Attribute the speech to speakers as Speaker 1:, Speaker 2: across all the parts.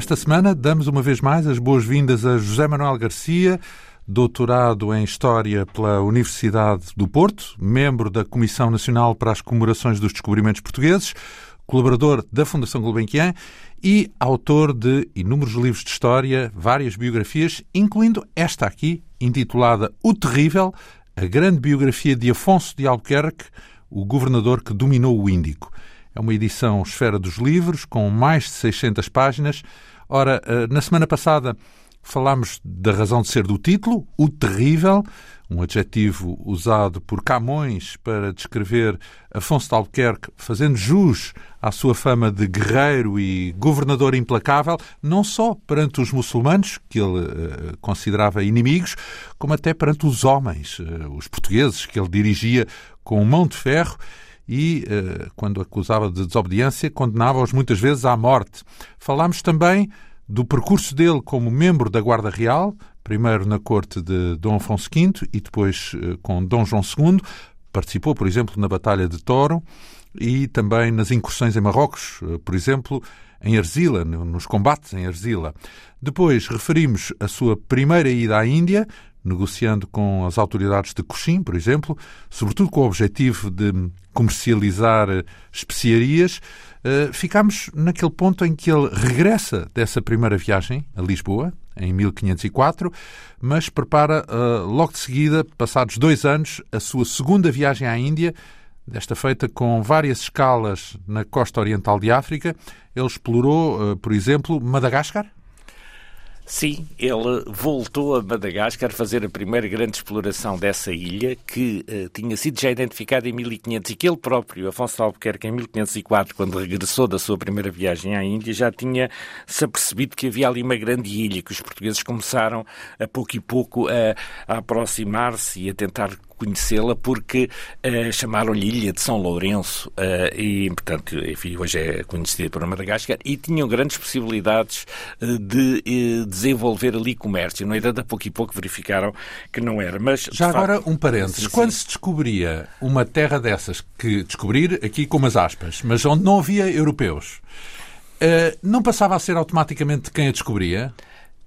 Speaker 1: Esta semana damos uma vez mais as boas-vindas a José Manuel Garcia, doutorado em História pela Universidade do Porto, membro da Comissão Nacional para as Comemorações dos Descobrimentos Portugueses, colaborador da Fundação Gulbenkian e autor de inúmeros livros de história, várias biografias, incluindo esta aqui, intitulada O Terrível, a grande biografia de Afonso de Albuquerque, o governador que dominou o Índico. É uma edição Esfera dos Livros, com mais de 600 páginas. Ora, eh, na semana passada falámos da razão de ser do título, o terrível, um adjetivo usado por Camões para descrever Afonso de Albuquerque, fazendo jus à sua fama de guerreiro e governador implacável, não só perante os muçulmanos, que ele uh, considerava inimigos, como até perante os homens, uh, os portugueses, que ele dirigia com mão de ferro e, uh, quando acusava de desobediência, condenava-os muitas vezes à morte. Falámos também do percurso dele como membro da Guarda Real, primeiro na corte de Dom Afonso V e depois uh, com Dom João II. Participou, por exemplo, na Batalha de Toro e também nas incursões em Marrocos, uh, por exemplo, em Arzila, nos combates em Arzila. Depois referimos a sua primeira ida à Índia, negociando com as autoridades de Coxim, por exemplo, sobretudo com o objetivo de comercializar especiarias, eh, ficamos naquele ponto em que ele regressa dessa primeira viagem a Lisboa, em 1504, mas prepara eh, logo de seguida, passados dois anos, a sua segunda viagem à Índia, desta feita com várias escalas na costa oriental de África. Ele explorou, eh, por exemplo, Madagascar,
Speaker 2: Sim, ele voltou a Madagascar fazer a primeira grande exploração dessa ilha, que uh, tinha sido já identificada em 1500 e que ele próprio, Afonso Albuquerque, em 1504, quando regressou da sua primeira viagem à Índia, já tinha se apercebido que havia ali uma grande ilha, que os portugueses começaram a pouco e pouco a, a aproximar-se e a tentar conhecê-la porque uh, chamaram-lhe Ilha de São Lourenço uh, e, portanto, enfim, hoje é conhecida por Madagascar e tinham grandes possibilidades uh, de desenvolver ali comércio. No entanto, a pouco e pouco verificaram que não era. Mas,
Speaker 1: Já agora, facto, um parênteses. Sim, Quando se descobria uma terra dessas, que descobrir aqui com umas aspas, mas onde não havia europeus, não passava a ser automaticamente quem a descobria?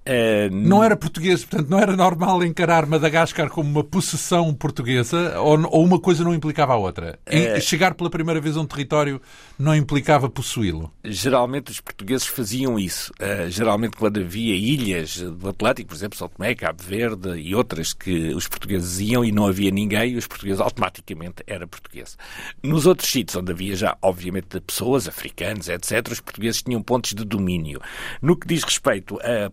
Speaker 1: Uh, não era português, portanto, não era normal encarar Madagascar como uma possessão portuguesa ou, ou uma coisa não implicava a outra? Uh, chegar pela primeira vez a um território não implicava possuí-lo?
Speaker 2: Geralmente os portugueses faziam isso. Uh, geralmente quando havia ilhas do Atlântico, por exemplo, São Tomé, Cabo Verde e outras que os portugueses iam e não havia ninguém, os portugueses automaticamente era português. Nos outros sítios onde havia já, obviamente, pessoas, africanos, etc., os portugueses tinham pontos de domínio. No que diz respeito a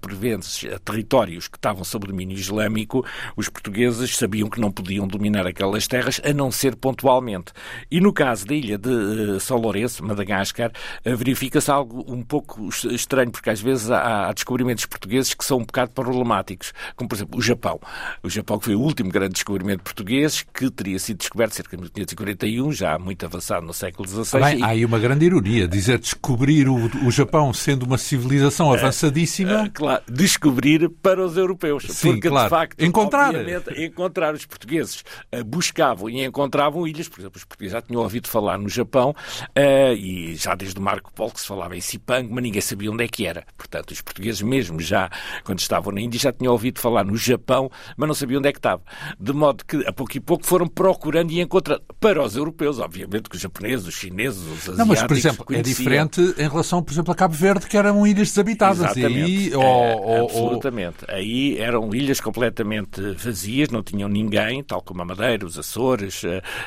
Speaker 2: a territórios que estavam sob domínio islâmico, os portugueses sabiam que não podiam dominar aquelas terras, a não ser pontualmente. E no caso da ilha de uh, São Lourenço, Madagascar, uh, verifica-se algo um pouco estranho, porque às vezes há, descobrimentos portugueses que são um bocado problemáticos, como por exemplo o Japão. O Japão que foi o último grande descobrimento português, que teria sido descoberto cerca de 1541, já muito avançado no século XVI.
Speaker 1: Bem, e... Há aí uma grande ironia, dizer descobrir o, o Japão sendo uma civilização avançadíssima.
Speaker 2: Uh, claro, descobrir para os europeus.
Speaker 1: Sim,
Speaker 2: porque,
Speaker 1: claro.
Speaker 2: de facto,
Speaker 1: encontrar.
Speaker 2: encontrar os portugueses uh, buscavam e encontravam ilhas. Por exemplo, os portugueses já tinham ouvido falar no Japão uh, e já desde o Marco Polo que se falava em Cipang, mas ninguém sabia onde é que era. Portanto, os portugueses mesmo já, quando estavam na Índia, já tinham ouvido falar no Japão, mas não sabiam onde é que estava. De modo que, a pouco e pouco, foram procurando e encontrando. Para os europeus, obviamente, que os japoneses, os chineses, os asiáticos... Não, mas,
Speaker 1: por exemplo, é
Speaker 2: conheciam...
Speaker 1: é diferente em relação, por exemplo, a Cabo Verde, que eram ilhas desabitadas.
Speaker 2: Exatamente.
Speaker 1: E, ou, ou,
Speaker 2: Absolutamente. Aí eram ilhas completamente vazias, não tinham ninguém, tal como a Madeira, os Açores,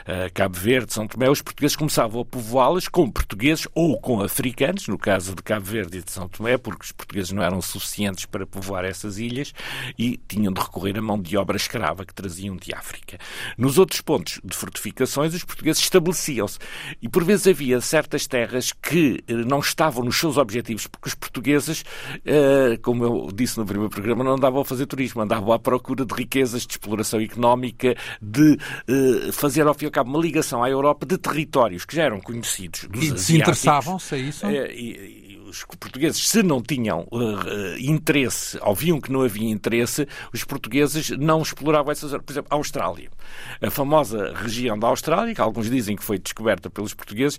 Speaker 2: a, a Cabo Verde, São Tomé. Os portugueses começavam a povoá-las com portugueses ou com africanos, no caso de Cabo Verde e de São Tomé, porque os portugueses não eram suficientes para povoar essas ilhas e tinham de recorrer à mão de obra escrava que traziam de África. Nos outros pontos de fortificações, os portugueses estabeleciam-se. E por vezes havia certas terras que eh, não estavam nos seus objetivos, porque os portugueses, eh, como eu disse no primeiro programa, não andavam a fazer turismo, andavam à procura de riquezas, de exploração económica, de uh, fazer ao fim e ao cabo uma ligação à Europa de territórios que já eram conhecidos dos
Speaker 1: E desinteressavam-se a isso?
Speaker 2: E, os portugueses, se não tinham uh, interesse, ou viam que não havia interesse, os portugueses não exploravam essas Por exemplo, a Austrália. A famosa região da Austrália, que alguns dizem que foi descoberta pelos portugueses,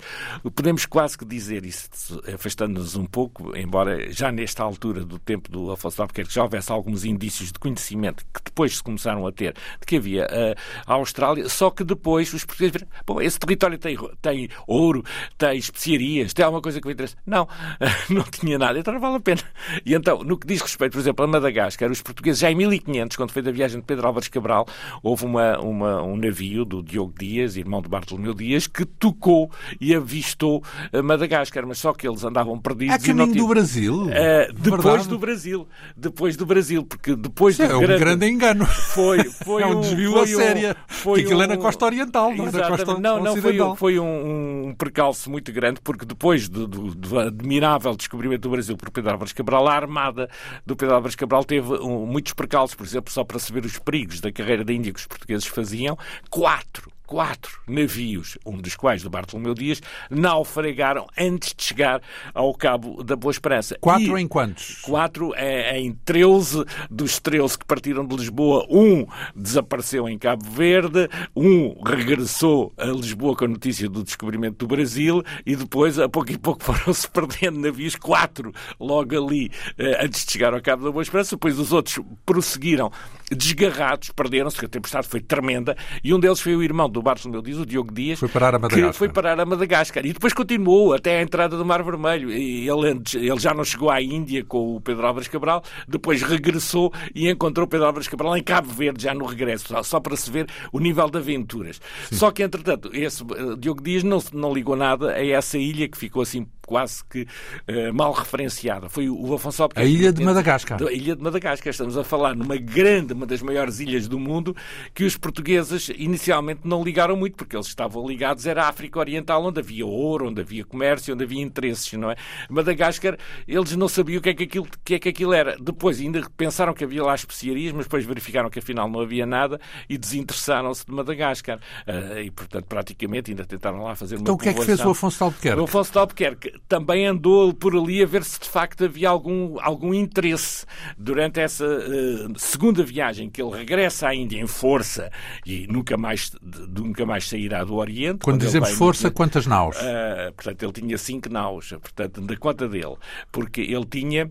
Speaker 2: podemos quase que dizer, isso afastando-nos um pouco, embora já nesta altura do tempo do Afonso Albuquerque já houvesse alguns indícios de conhecimento que depois se começaram a ter de que havia uh, a Austrália, só que depois os portugueses viram, bom, esse território tem, tem ouro, tem especiarias, tem alguma coisa que me interessa. Não, não tinha nada, então não vale a pena. E então, no que diz respeito, por exemplo, a Madagascar, os portugueses já em 1500, quando foi da viagem de Pedro Álvares Cabral, houve uma, uma, um navio do Diogo Dias, irmão de Bartolomeu Dias, que tocou e avistou Madagascar, mas só que eles andavam perdidos.
Speaker 1: A caminho do Brasil?
Speaker 2: Uh, depois Verdade. do Brasil. Depois do Brasil, porque depois
Speaker 1: é, do é
Speaker 2: grande...
Speaker 1: um grande engano.
Speaker 2: Foi, foi
Speaker 1: é um desvio um, a séria. Foi aquilo um... é na costa oriental, não é na costa
Speaker 2: Não, não,
Speaker 1: foi,
Speaker 2: foi um, um percalço muito grande, porque depois do, do, do, admirável descobrimento do Brasil por Pedro Álvares Cabral, a armada do Pedro Álvares Cabral teve um, muitos percalços, por exemplo, só para saber os perigos da carreira da Índia que os portugueses faziam, quatro quatro navios, um dos quais do Bartolomeu Dias, naufragaram antes de chegar ao Cabo da Boa Esperança.
Speaker 1: Quatro e em quantos?
Speaker 2: Quatro é, em 13 dos 13 que partiram de Lisboa. Um desapareceu em Cabo Verde, um regressou a Lisboa com a notícia do descobrimento do Brasil e depois, a pouco e pouco, foram-se perdendo navios. Quatro logo ali, eh, antes de chegar ao Cabo da Boa Esperança. Depois os outros prosseguiram desgarrados, perderam-se, a tempestade foi tremenda, e um deles foi o irmão do Bartolomeu Dias, o Diogo Dias,
Speaker 1: foi parar a Madagascar.
Speaker 2: que foi parar a Madagascar. E depois continuou até a entrada do Mar Vermelho. E ele, ele já não chegou à Índia com o Pedro Álvares Cabral, depois regressou e encontrou o Pedro Álvares Cabral em Cabo Verde, já no regresso, só, para se ver o nível de aventuras. Sim. Só que, entretanto, esse uh, Diogo Dias não, não ligou nada a essa ilha que ficou assim quase que uh, mal referenciada. Foi o Afonso Albuquerque.
Speaker 1: A ilha de Madagascar.
Speaker 2: A ilha de Madagascar. Estamos a falar numa grande, uma das maiores ilhas do mundo, que os portugueses inicialmente não ligaram muito, porque eles estavam ligados era a África Oriental, onde havia ouro, onde havia comércio, onde havia interesses, não é? Madagascar, eles não sabiam o que é que aquilo, que é que aquilo era. Depois ainda pensaram que havia lá especiarias, mas depois verificaram que afinal não havia nada e desinteressaram-se de Madagascar. Uh, e, portanto, praticamente ainda tentaram lá fazer uma
Speaker 1: Então o que é que fez o Afonso de Albuquerque?
Speaker 2: O Afonso de Albuquerque também andou por ali a ver se de facto havia algum, algum interesse durante essa uh, segunda viagem que ele regressa à Índia em força e nunca mais, de, nunca mais sairá do Oriente.
Speaker 1: Quando, dizemos força, quantas naus?
Speaker 2: Uh, portanto, ele tinha cinco naus, portanto, da conta dele, porque ele tinha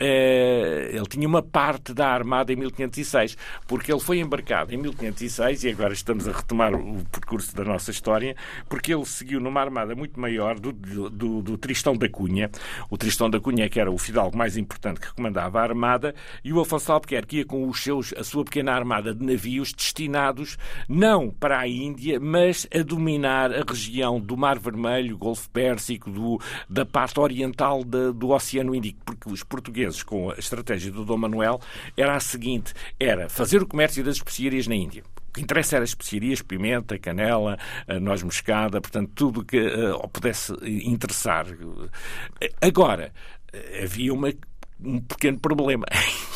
Speaker 2: ele tinha uma parte da Armada em 1506, porque ele foi embarcado em 1506, e agora estamos a retomar o percurso da nossa história, porque ele seguiu numa armada muito maior do, do, do Tristão da Cunha. O Tristão da Cunha, que era o fidalgo mais importante que comandava a armada, e o Afonso Albuquerque ia com os seus, a sua pequena armada de navios destinados não para a Índia, mas a dominar a região do Mar Vermelho, Golfo Pérsico, do, da parte oriental do Oceano Índico, porque os portugueses vezes com a estratégia do Dom Manuel era a seguinte: era fazer o comércio das especiarias na Índia. O que interessa era as especiarias, pimenta, canela, noz moscada, portanto, tudo que uh, pudesse interessar. Agora, havia uma um pequeno problema,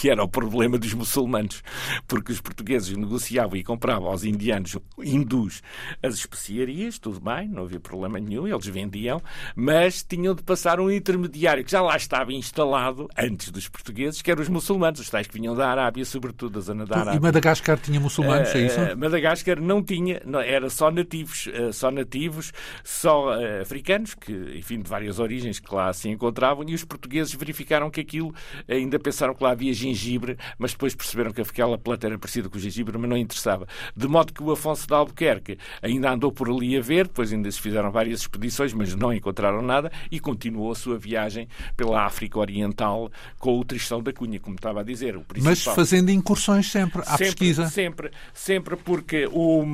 Speaker 2: que era o problema dos muçulmanos, porque os portugueses negociavam e compravam aos indianos hindus as especiarias, tudo bem, não havia problema nenhum, eles vendiam, mas tinham de passar um intermediário que já lá estava instalado antes dos portugueses, que eram os muçulmanos, os tais que vinham da Arábia, sobretudo da zona da Arábia.
Speaker 1: E Madagascar tinha muçulmanos, é isso? Uh,
Speaker 2: Madagascar não tinha, era só nativos, uh, só nativos, só africanos, que, enfim, de várias origens que lá se encontravam, e os portugueses verificaram que aquilo ainda pensaram que lá havia gengibre, mas depois perceberam que aquela planta era parecida com o gengibre, mas não interessava. De modo que o Afonso de Albuquerque ainda andou por ali a ver, depois ainda se fizeram várias expedições, mas não encontraram nada, e continuou a sua viagem pela África Oriental com o Tristão da Cunha, como estava a dizer.
Speaker 1: Mas fazendo incursões sempre à
Speaker 2: sempre,
Speaker 1: pesquisa.
Speaker 2: Sempre, sempre porque o,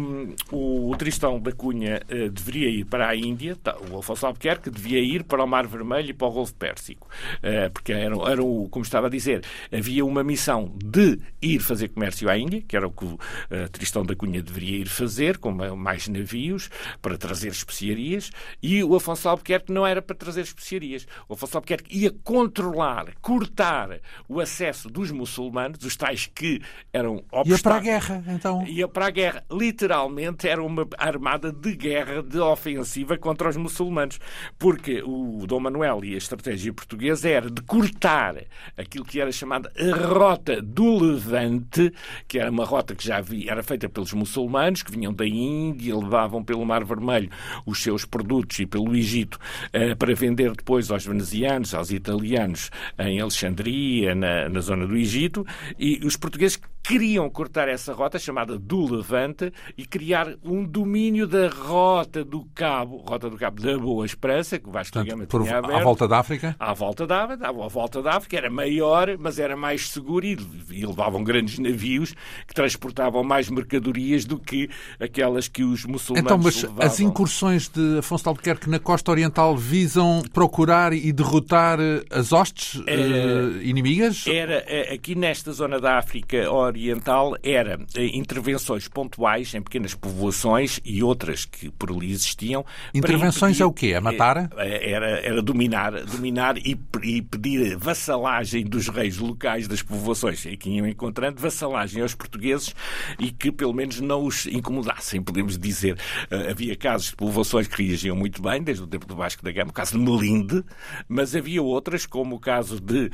Speaker 2: o, o Tristão da Cunha uh, deveria ir para a Índia, tá, o Afonso Albuquerque devia ir para o Mar Vermelho e para o Golfo Pérsico, uh, porque era, era um como, como estava a dizer, havia uma missão de ir fazer comércio à Índia, que era o que o uh, Tristão da Cunha deveria ir fazer, com mais navios, para trazer especiarias, e o Afonso Albuquerque não era para trazer especiarias. O Afonso Albuquerque ia controlar, cortar o acesso dos muçulmanos, os tais que eram obstáculos.
Speaker 1: Ia para a guerra, então?
Speaker 2: Ia para a guerra. Literalmente era uma armada de guerra, de ofensiva contra os muçulmanos. Porque o Dom Manuel e a estratégia portuguesa era de cortar aquilo que era chamada a Rota do Levante, que era uma rota que já havia, era feita pelos muçulmanos, que vinham da Índia, levavam pelo Mar Vermelho os seus produtos e pelo Egito eh, para vender depois aos venezianos, aos italianos em Alexandria, na, na zona do Egito, e os portugueses queriam cortar essa rota chamada do Levante e criar um domínio da rota do Cabo, rota do Cabo da Boa Esperança, que o Vasco da Gama tinha aberto.
Speaker 1: À volta da África?
Speaker 2: À volta da África, à volta da África, era maior, mas era mais seguro e, e levavam grandes navios que transportavam mais mercadorias do que aquelas que os muçulmanos
Speaker 1: Então, mas
Speaker 2: levavam.
Speaker 1: as incursões de Afonso de Albuquerque na costa oriental visam procurar e derrotar eh, as hostes uh, inimigas?
Speaker 2: Era, eh, aqui nesta zona da África Oriental era eh, intervenções pontuais em pequenas povoações e outras que por ali existiam.
Speaker 1: Intervenções impedir, é o quê? É matar?
Speaker 2: Eh, era, era dominar, dominar e, e, pedir vassalagem dos reis locais das povoações em que iam encontrando, vassalagem aos portugueses e que pelo menos não os incomodassem, podemos dizer. Havia casos de povoações que reagiam muito bem, desde o tempo do Vasco da Gama, o caso de Melinde, mas havia outras, como o caso de,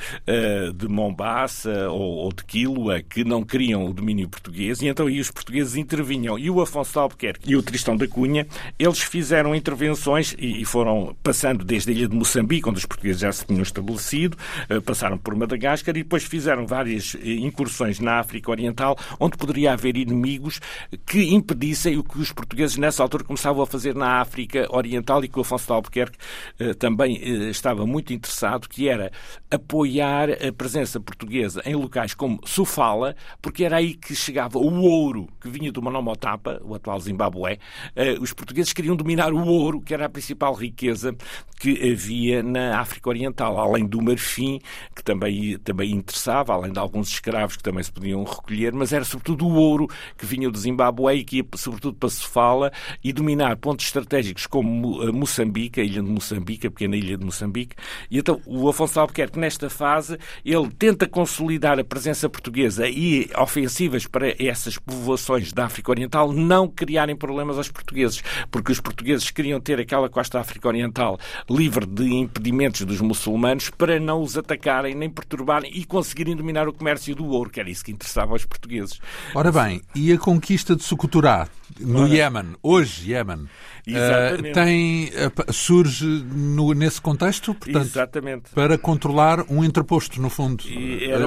Speaker 2: de Mombasa ou, ou de Quilua, que não queriam o domínio português e então aí os portugueses intervinham. E o Afonso de Albuquerque e o Tristão da Cunha, eles fizeram intervenções e, foram passando desde a ilha de Moçambique, onde os portugueses já se tinham estabelecido, eh, passaram por Madagascar e depois fizeram várias eh, incursões na África Oriental, onde poderia haver inimigos que impedissem o que os portugueses nessa altura começavam a fazer na África Oriental e que o Afonso de Albuquerque eh, também estava muito interessado, que era apoiar a presença portuguesa em locais como Sofala, porque era aí que chegava o ouro que vinha do Monomotapa, o atual Zimbabue. Eh, os portugueses queriam dominar o ouro, que era a principal riqueza que havia na África Oriental, além do marfim, que também, também interessava, além de alguns escravos que também se podiam recolher, mas era sobretudo o ouro que vinha do Zimbabue e que ia sobretudo para Sofala e dominar pontos estratégicos como eh, Moçambique, a ilha de Moçambique, a pequena ilha de Moçambique. E então o Afonso Albuquerque, nesta fase, ele tenta consolidar a presença portuguesa e ofensivas para essas povoações da África Oriental não criarem problemas aos portugueses, porque os portugueses queriam ter aquela costa África Oriental livre de impedimentos dos muçulmanos para não os atacarem nem perturbarem e conseguirem dominar o comércio do ouro, que era isso que interessava aos portugueses.
Speaker 1: Ora bem, e a conquista de Socotorá, no Iémen, hoje Iémen, uh, tem, uh, surge no, nesse contexto, portanto,
Speaker 2: Exatamente.
Speaker 1: para controlar um interposto, no fundo.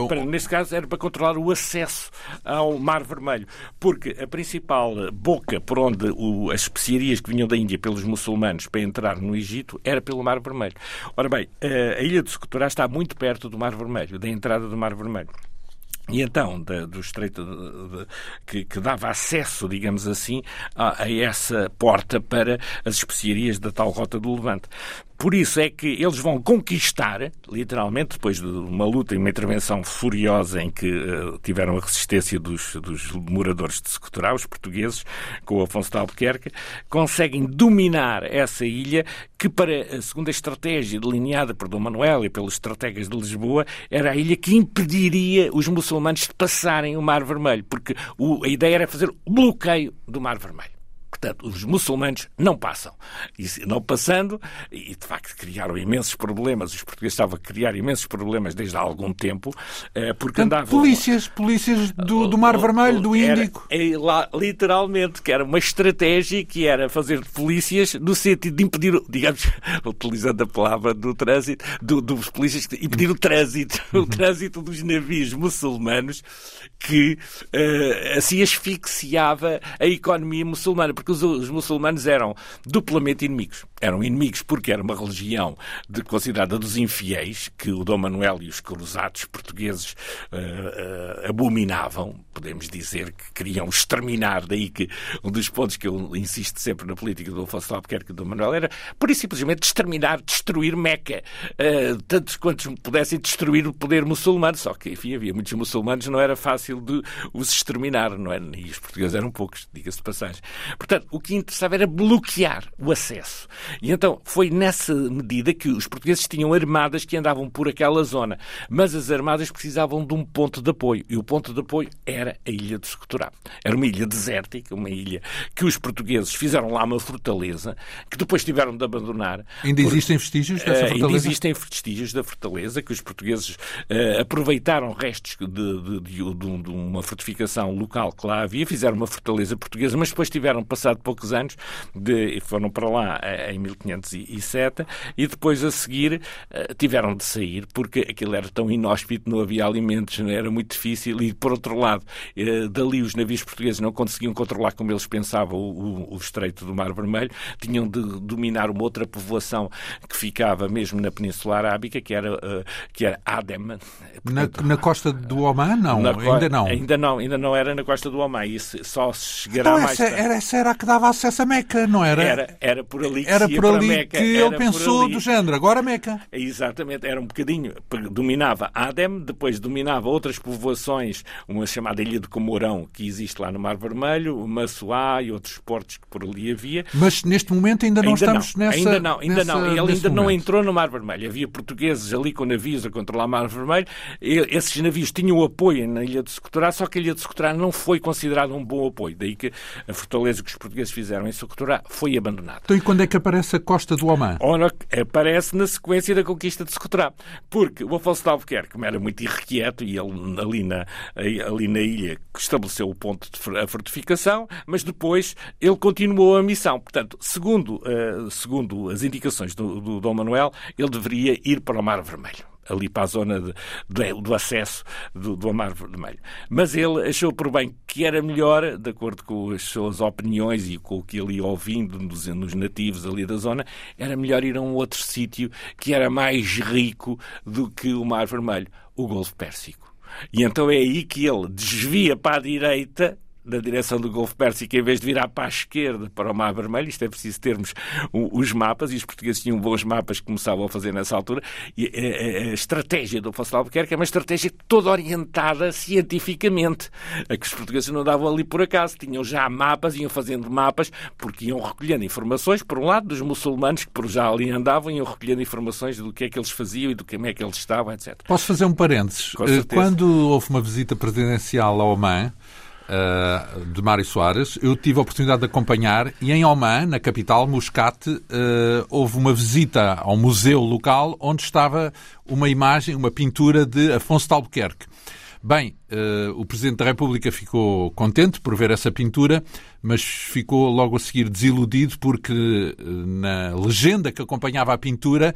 Speaker 2: Para, nesse caso, era para controlar o acesso ao Mar Vermelho, porque a principal boca por onde o, as especiarias que vinham da Índia pelos muçulmanos para entrar no Egito era pelo Mar Vermelho. Ora bem, a, a ilha de Socotorá está muito perto do Mar Vermelho, da entrada do Mar Vermelho. E então, de, do estreito de, de, que, que, dava acesso, digamos assim, a, a, essa porta para as especiarias da tal Rota do Levante. Por isso é que eles vão conquistar, literalmente, depois de uma luta e uma intervenção furiosa em que uh, tiveram a resistência dos, dos moradores de Secotorá, os portugueses, com o Afonso de Albuquerque, conseguem dominar essa ilha que, para a segunda estratégia delineada por Dom Manuel e pelos estrategas de Lisboa, era a ilha que impediria os muçulmanos de passarem o Mar Vermelho, porque o, a ideia era fazer o bloqueio do Mar Vermelho. Portanto, os muçulmanos não passam. E não passando, e de facto criaram imensos problemas, os portugueses estavam a criar imensos problemas desde há algum tempo, eh, porque
Speaker 1: Portanto,
Speaker 2: andavam...
Speaker 1: Polícias, polícias do, do Mar Vermelho, do Índico.
Speaker 2: Era, é, lá, literalmente, que era uma estratégia que era fazer polícias no sentido de impedir, digamos, utilizando a palavra do trânsito, do, dos polícias, impedir o trânsito, o trânsito dos navios muçulmanos que uh, assim asfixiava a economia muçulmana porque os, os muçulmanos eram duplamente inimigos. Eram inimigos porque era uma religião de, considerada dos infiéis, que o Dom Manuel e os cruzados portugueses uh, uh, abominavam, podemos dizer que queriam exterminar, daí que um dos pontos que eu insisto sempre na política do Afonso Albuquerque e do Manuel era, por simplesmente, exterminar, destruir Meca, uh, tantos quantos pudessem destruir o poder muçulmano, só que, enfim, havia muitos muçulmanos, não era fácil de os exterminar, não é? E os portugueses eram poucos, diga-se de passagem. Portanto, o que interessava era bloquear o acesso. E então foi nessa medida que os portugueses tinham armadas que andavam por aquela zona, mas as armadas precisavam de um ponto de apoio, e o ponto de apoio era a ilha de Socotorá. Era uma ilha desértica, uma ilha que os portugueses fizeram lá uma fortaleza, que depois tiveram de abandonar.
Speaker 1: Ainda existem vestígios dessa fortaleza?
Speaker 2: Ainda existem vestígios da fortaleza, que os portugueses uh, aproveitaram restos de, de, de, de, uma fortificação local que lá havia, fizeram uma fortaleza portuguesa, mas depois tiveram, passado poucos anos, de, foram para lá uh, em 1507, e depois a seguir uh, tiveram de sair, porque aquilo era tão inóspito, não havia alimentos, era muito difícil, e por outro lado, dali os navios portugueses não conseguiam controlar como eles pensavam o, o, o estreito do Mar Vermelho, tinham de dominar uma outra povoação que ficava mesmo na Península Arábica, que era, que era Adem.
Speaker 1: Portanto, na, na, costa do Oman, não? ainda não.
Speaker 2: Ainda não, ainda não era na costa do Oman. Isso só se chegará então, mais
Speaker 1: essa, Era, essa era a que dava acesso a Meca, não era?
Speaker 2: Era, era por ali que
Speaker 1: Era por ali que ele pensou do género, agora Meca.
Speaker 2: Exatamente, era um bocadinho. Dominava Adem, depois dominava outras povoações, uma chamada Ilha de Comorão, que existe lá no Mar Vermelho, Massoá e outros portos que por ali havia.
Speaker 1: Mas neste momento ainda não ainda estamos
Speaker 2: não,
Speaker 1: nessa.
Speaker 2: Ainda não, ainda nessa, não. Ele ainda momento. não entrou no Mar Vermelho. Havia portugueses ali com navios a controlar o Mar Vermelho. Esses navios tinham apoio na Ilha de Socotorá, só que a Ilha de Socotorá não foi considerada um bom apoio. Daí que a fortaleza que os portugueses fizeram em Socotorá foi abandonada.
Speaker 1: Então e quando é que aparece a costa do Oman?
Speaker 2: Ora, aparece na sequência da conquista de Socotorá. Porque o Afonso de Albuquerque, como era muito irrequieto, e ele ali na, ali na ilha estabeleceu o ponto de fortificação, mas depois ele continuou a missão. Portanto, segundo, uh, segundo as indicações do, do Dom Manuel, ele deveria ir para o Mar Vermelho ali para a zona de, de, do acesso do, do Mar Vermelho. Mas ele achou por bem que era melhor, de acordo com as suas opiniões e com o que ele ia ouvindo nos, nos nativos ali da zona, era melhor ir a um outro sítio que era mais rico do que o Mar Vermelho, o Golfo Pérsico. E então é aí que ele desvia para a direita na direção do Golfo Pérsico, em vez de virar para a esquerda, para o Mar Vermelho, isto é preciso termos os mapas, e os portugueses tinham bons mapas que começavam a fazer nessa altura, e a, estratégia do Afonso Albuquerque é uma estratégia toda orientada cientificamente, a que os portugueses não davam ali por acaso, tinham já mapas, iam fazendo mapas, porque iam recolhendo informações, por um lado, dos muçulmanos que por já ali andavam, iam recolhendo informações do que é que eles faziam e do que é que eles estavam, etc.
Speaker 1: Posso fazer um parênteses? Quando houve uma visita presidencial ao Oman, uh, de Mário Soares. Eu tive a oportunidade de acompanhar e em Oman, na capital, Muscat, uh, houve uma visita ao museu local onde estava uma imagem, uma pintura de Afonso de Albuquerque. Bem, uh, o Presidente da República ficou contente por ver essa pintura, mas ficou logo a seguir desiludido porque na legenda que acompanhava a pintura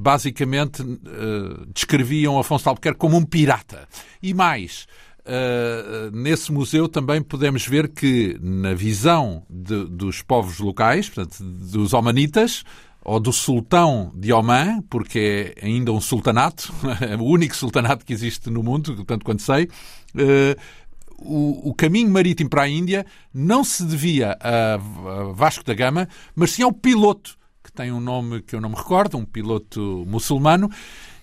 Speaker 1: basicamente uh, descreviam Afonso de Albuquerque como um pirata. E mais, Uh, nesse museu também podemos ver que, na visão de, dos povos locais, portanto, dos omanitas, ou do sultão de Oman, porque é ainda um sultanato, é o único sultanato que existe no mundo, tanto quanto sei, uh, o, o, caminho marítimo para a Índia não se devia a Vasco da Gama, mas sim ao piloto, que tem um nome que eu não me recordo, um piloto muçulmano,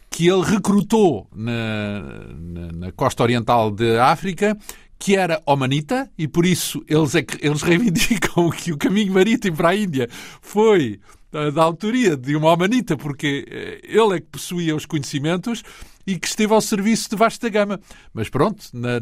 Speaker 1: que ele recrutou na, na, na costa oriental de África que era omanita e por isso eles, é que, eles reivindicam que o caminho marítimo para a Índia foi eh, da autoria de uma omanita, porque eh, ele é que possuía os conhecimentos e que esteve ao serviço de vasta gama. Mas pronto, na,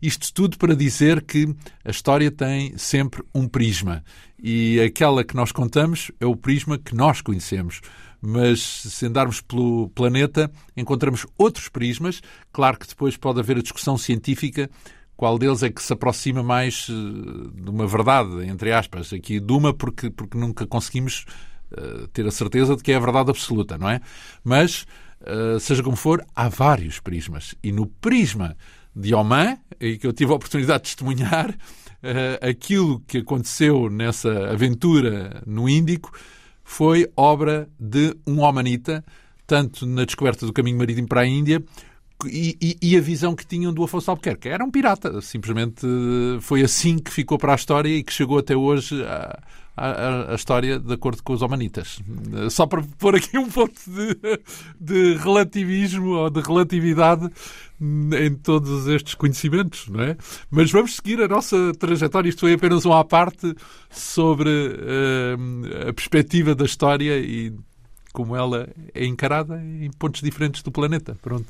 Speaker 1: isto tudo para dizer que a história tem sempre um prisma e aquela que nós contamos é o prisma que nós conhecemos mas se andarmos pelo planeta encontramos outros prismas. Claro que depois pode haver a discussão científica qual deles é que se aproxima mais eh, de uma verdade, entre aspas, aqui de uma porque, porque nunca conseguimos uh, ter a certeza de que é a verdade absoluta, não é? Mas, uh, seja como for, há vários prismas. E no prisma de Oman, e que eu tive a oportunidade de testemunhar, uh, aquilo que aconteceu nessa aventura no Índico foi obra de um homanita, tanto na descoberta do caminho marítimo para a Índia, e, e, e, a visão que tinham do Afonso Albuquerque. Era um pirata, simplesmente foi assim que ficou para a história e que chegou até hoje a, a, a história de acordo com os homanitas. Só para pôr aqui um ponto de, de relativismo ou de relatividade em todos estes conhecimentos, não é? Mas vamos seguir a nossa trajetória. Isto foi apenas uma à parte sobre uh, a perspectiva da história e como ela é encarada em pontos diferentes do planeta. Pronto.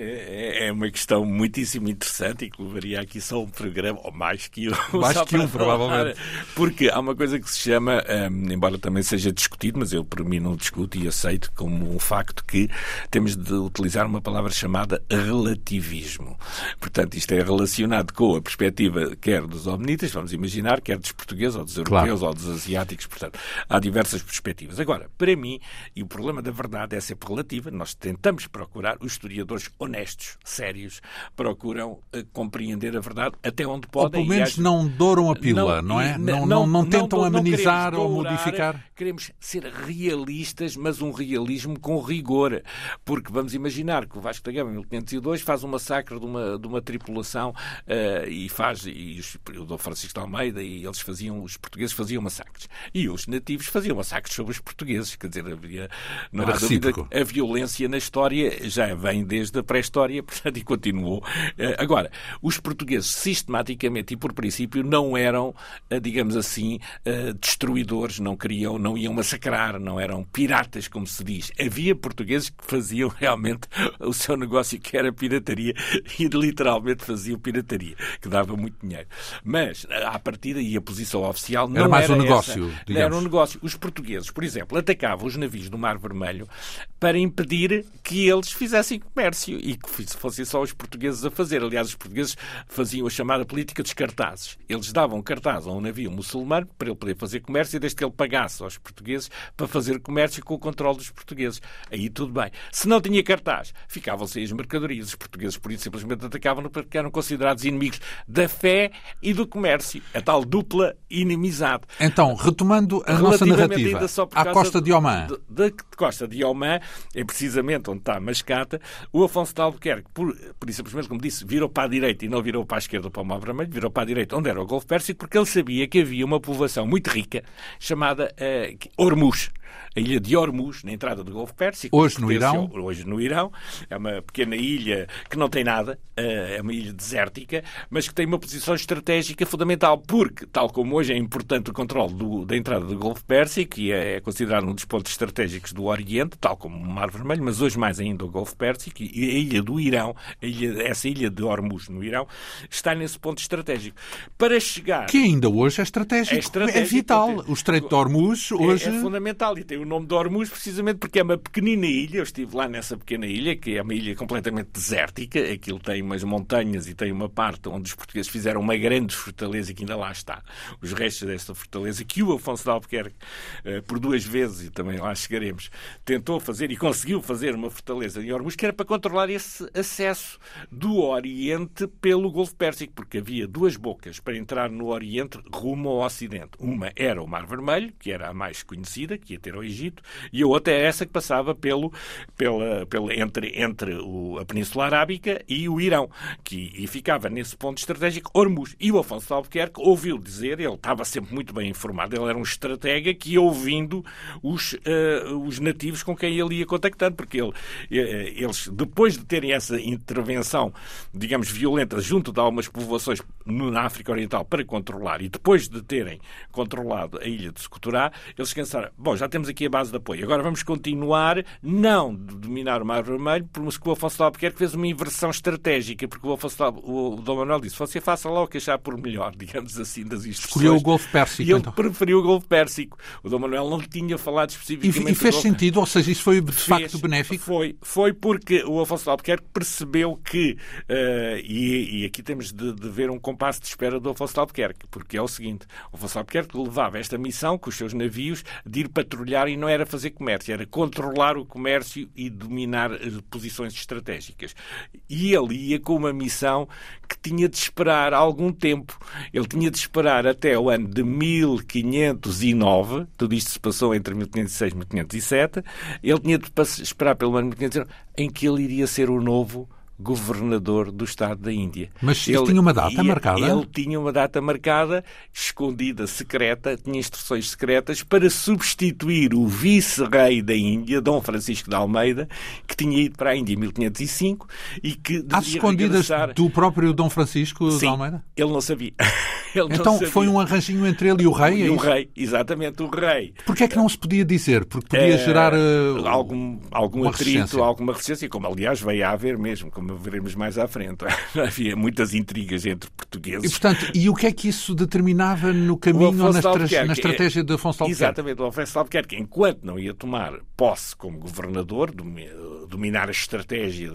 Speaker 2: É, é, é uma questão muitíssimo interessante e que levaria aqui só um programa, ou mais que
Speaker 1: um. Mais que um, provavelmente.
Speaker 2: Porque há uma coisa que se chama, um, embora também seja discutido, mas eu por mim não discuto e aceito como um facto que temos de utilizar uma palavra chamada relativismo. Portanto, isto é relacionado com a perspectiva quer dos omnitas, vamos imaginar, quer dos portugueses ou dos europeus claro. ou dos asiáticos. Portanto, há diversas perspectivas. Agora, para mim, e o problema da verdade é sempre relativa, nós tentamos procurar os historiadores honestos, sérios, procuram uh, compreender a verdade até onde podem.
Speaker 1: Ou pelo menos não douram a pílula, não, é? Não, não, não, tentam amenizar ou modificar.
Speaker 2: Queremos ser realistas, mas um realismo com rigor. Porque vamos imaginar que o Vasco da Gama, em 1502, faz um massacre de uma, de uma tripulação uh, e faz, e o Dom Francisco de Almeida, e eles faziam, os portugueses faziam massacres. E os nativos faziam massacres sobre os portugueses. Quer dizer, havia, não há dúvida, a violência na história já vem desde a pré-história, portanto, e continuou. Eh, agora, os portugueses sistematicamente e por princípio não eram, eh, digamos assim, eh, destruidores, não queriam, não iam massacrar, não eram piratas, como se diz. Havia portugueses que faziam realmente o seu negócio que era pirataria e literalmente faziam pirataria, que dava muito dinheiro. Mas, à partida, e a posição oficial não
Speaker 1: era mais
Speaker 2: era
Speaker 1: um negócio.
Speaker 2: Era um negócio. Os portugueses, por exemplo, atacavam os navios do Mar Vermelho para impedir que eles fizessem comércio e que fossem só os portugueses a fazer. Aliás, os portugueses faziam a chamada política dos cartazes. Eles davam cartaz a um navio muçulmano para ele poder fazer comércio e desde que ele pagasse aos portugueses para fazer comércio com o controle dos portugueses. Aí tudo bem. Se não tinha cartaz, ficavam sem as mercadorias. Os portugueses, por isso, simplesmente atacavam-no porque eram considerados inimigos da fé e do comércio. A tal dupla inimizade.
Speaker 1: Então, retomando a nossa narrativa, à costa de Oman.
Speaker 2: Da costa de Oman, é precisamente onde está a Mascata, o Afonso Afonso de Albuquerque, por, por isso simplesmente, como disse, virou para a direita e não virou para a esquerda para o Mar Vermelho, virou para a direita onde era o Golfo Pérsico, porque ele sabia que havia uma povoação muito rica chamada uh, Hormuz a ilha de Hormuz, na entrada do Golfo Pérsico.
Speaker 1: Hoje no Irão?
Speaker 2: Hoje no Irão. É uma pequena ilha que não tem nada, eh, é uma ilha desértica, mas que tem uma posição estratégica fundamental, porque, tal como hoje é importante o controle do, da entrada do Golfo Pérsico, e é, é considerado um dos pontos estratégicos do Oriente, tal como o Mar Vermelho, mas hoje mais ainda o Golfo Pérsico, e a ilha do Irão, ilha, essa ilha de Hormuz no Irão, está nesse ponto estratégico. Para chegar...
Speaker 1: Que ainda hoje é estratégico. É, estratégico, é vital. O Estreito de Hormuz hoje...
Speaker 2: É, é fundamental e tem o nome de Hormuz precisamente porque é uma pequenina ilha. Eu estive lá nessa pequena ilha, que é uma ilha completamente desértica. Aquilo tem umas montanhas e tem uma parte onde os portugueses fizeram uma grande fortaleza que ainda lá está. Os restos desta fortaleza que o Afonso de Albuquerque, eh, por duas vezes, e também lá chegaremos, tentou fazer e conseguiu fazer uma fortaleza em Hormuz, que era para controlar esse acesso do Oriente pelo Golfo Pérsico, porque havia duas bocas para entrar no Oriente rumo ao Ocidente. Uma era o Mar Vermelho, que era a mais conhecida, que ia ter ao Egito, e a outra é essa que passava pelo, pela, pela, entre, entre o, a Península Arábica e o Irão, que e ficava nesse ponto estratégico Hormuz. E o Afonso Albuquerque ouviu dizer, ele estava sempre muito bem informado, ele era um estratega que ia ouvindo os, uh, os nativos com quem ele ia contactando, porque ele, uh, eles, depois de terem essa intervenção, digamos, violenta junto de algumas povoações na África Oriental para controlar, e depois de terem controlado a ilha de Socotorá, eles pensaram, bom, já temos aqui a base de apoio. Agora vamos continuar, não de dominar o Mar Vermelho, porque o Afonso de Albuquerque fez uma inversão estratégica, porque o Afonso de o Dom Manuel disse, você faça lá o que achar por melhor, digamos assim, das instruções.
Speaker 1: Escolheu o Golfo Pérsico,
Speaker 2: E ele
Speaker 1: então.
Speaker 2: preferiu o Golfo Pérsico. O Dom Manuel não tinha falado especificamente...
Speaker 1: E, e fez sentido, ou seja, isso foi de fez, facto benéfico?
Speaker 2: Foi, foi porque o Afonso de Albuquerque percebeu que, uh, e, e, aqui temos de, de, ver um compasso de espera do Afonso de Albuquerque, porque é o seguinte, o Afonso de Albuquerque levava esta missão com os seus navios de ir patrulhar e não era fazer comércio, era controlar o comércio e dominar eh, posições estratégicas. E ele ia com uma missão que tinha de esperar algum tempo. Ele tinha de esperar até o ano de 1509, tudo isto se passou entre 1506 e 1507, ele tinha de esperar pelo ano 1509, em que ele iria ser o novo governador do Estado da Índia.
Speaker 1: Mas ele tinha uma data
Speaker 2: ia,
Speaker 1: marcada?
Speaker 2: Ele tinha uma data marcada, escondida, secreta, tinha instruções secretas para substituir o vice-rei da Índia, Dom Francisco de Almeida, que tinha ido para a Índia em 1505 e que
Speaker 1: Às escondidas regressar... do próprio Dom Francisco
Speaker 2: Sim,
Speaker 1: de Almeida?
Speaker 2: ele não sabia.
Speaker 1: ele então não sabia. foi um arranjinho entre ele e o rei?
Speaker 2: E
Speaker 1: é
Speaker 2: o rei, exatamente, o rei.
Speaker 1: Porquê é que não se podia dizer? Porque podia é, gerar uh,
Speaker 2: algum, algum atrito, alguma resistência, como aliás veio a haver mesmo, como veremos mais à frente. Havia muitas intrigas entre portugueses.
Speaker 1: E, portanto, e o que é que isso determinava no caminho ou na, na estratégia de Afonso Albuquerque?
Speaker 2: Exatamente, o Afonso Albuquerque, enquanto não ia tomar posse como governador, dominar a estratégia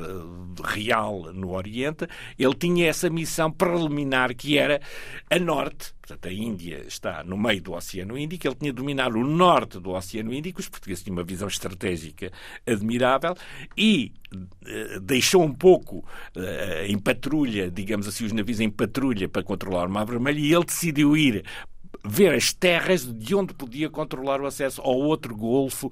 Speaker 2: real no Oriente, ele tinha essa missão preliminar que era a norte, portanto a Índia está no meio do Oceano Índico, ele tinha de dominar o norte do Oceano Índico, os portugueses tinham uma visão estratégica admirável e uh, deixou um pouco uh, em patrulha, digamos assim, os navios em patrulha para controlar o Mar Vermelho. E ele decidiu ir ver as terras de onde podia controlar o acesso ao outro Golfo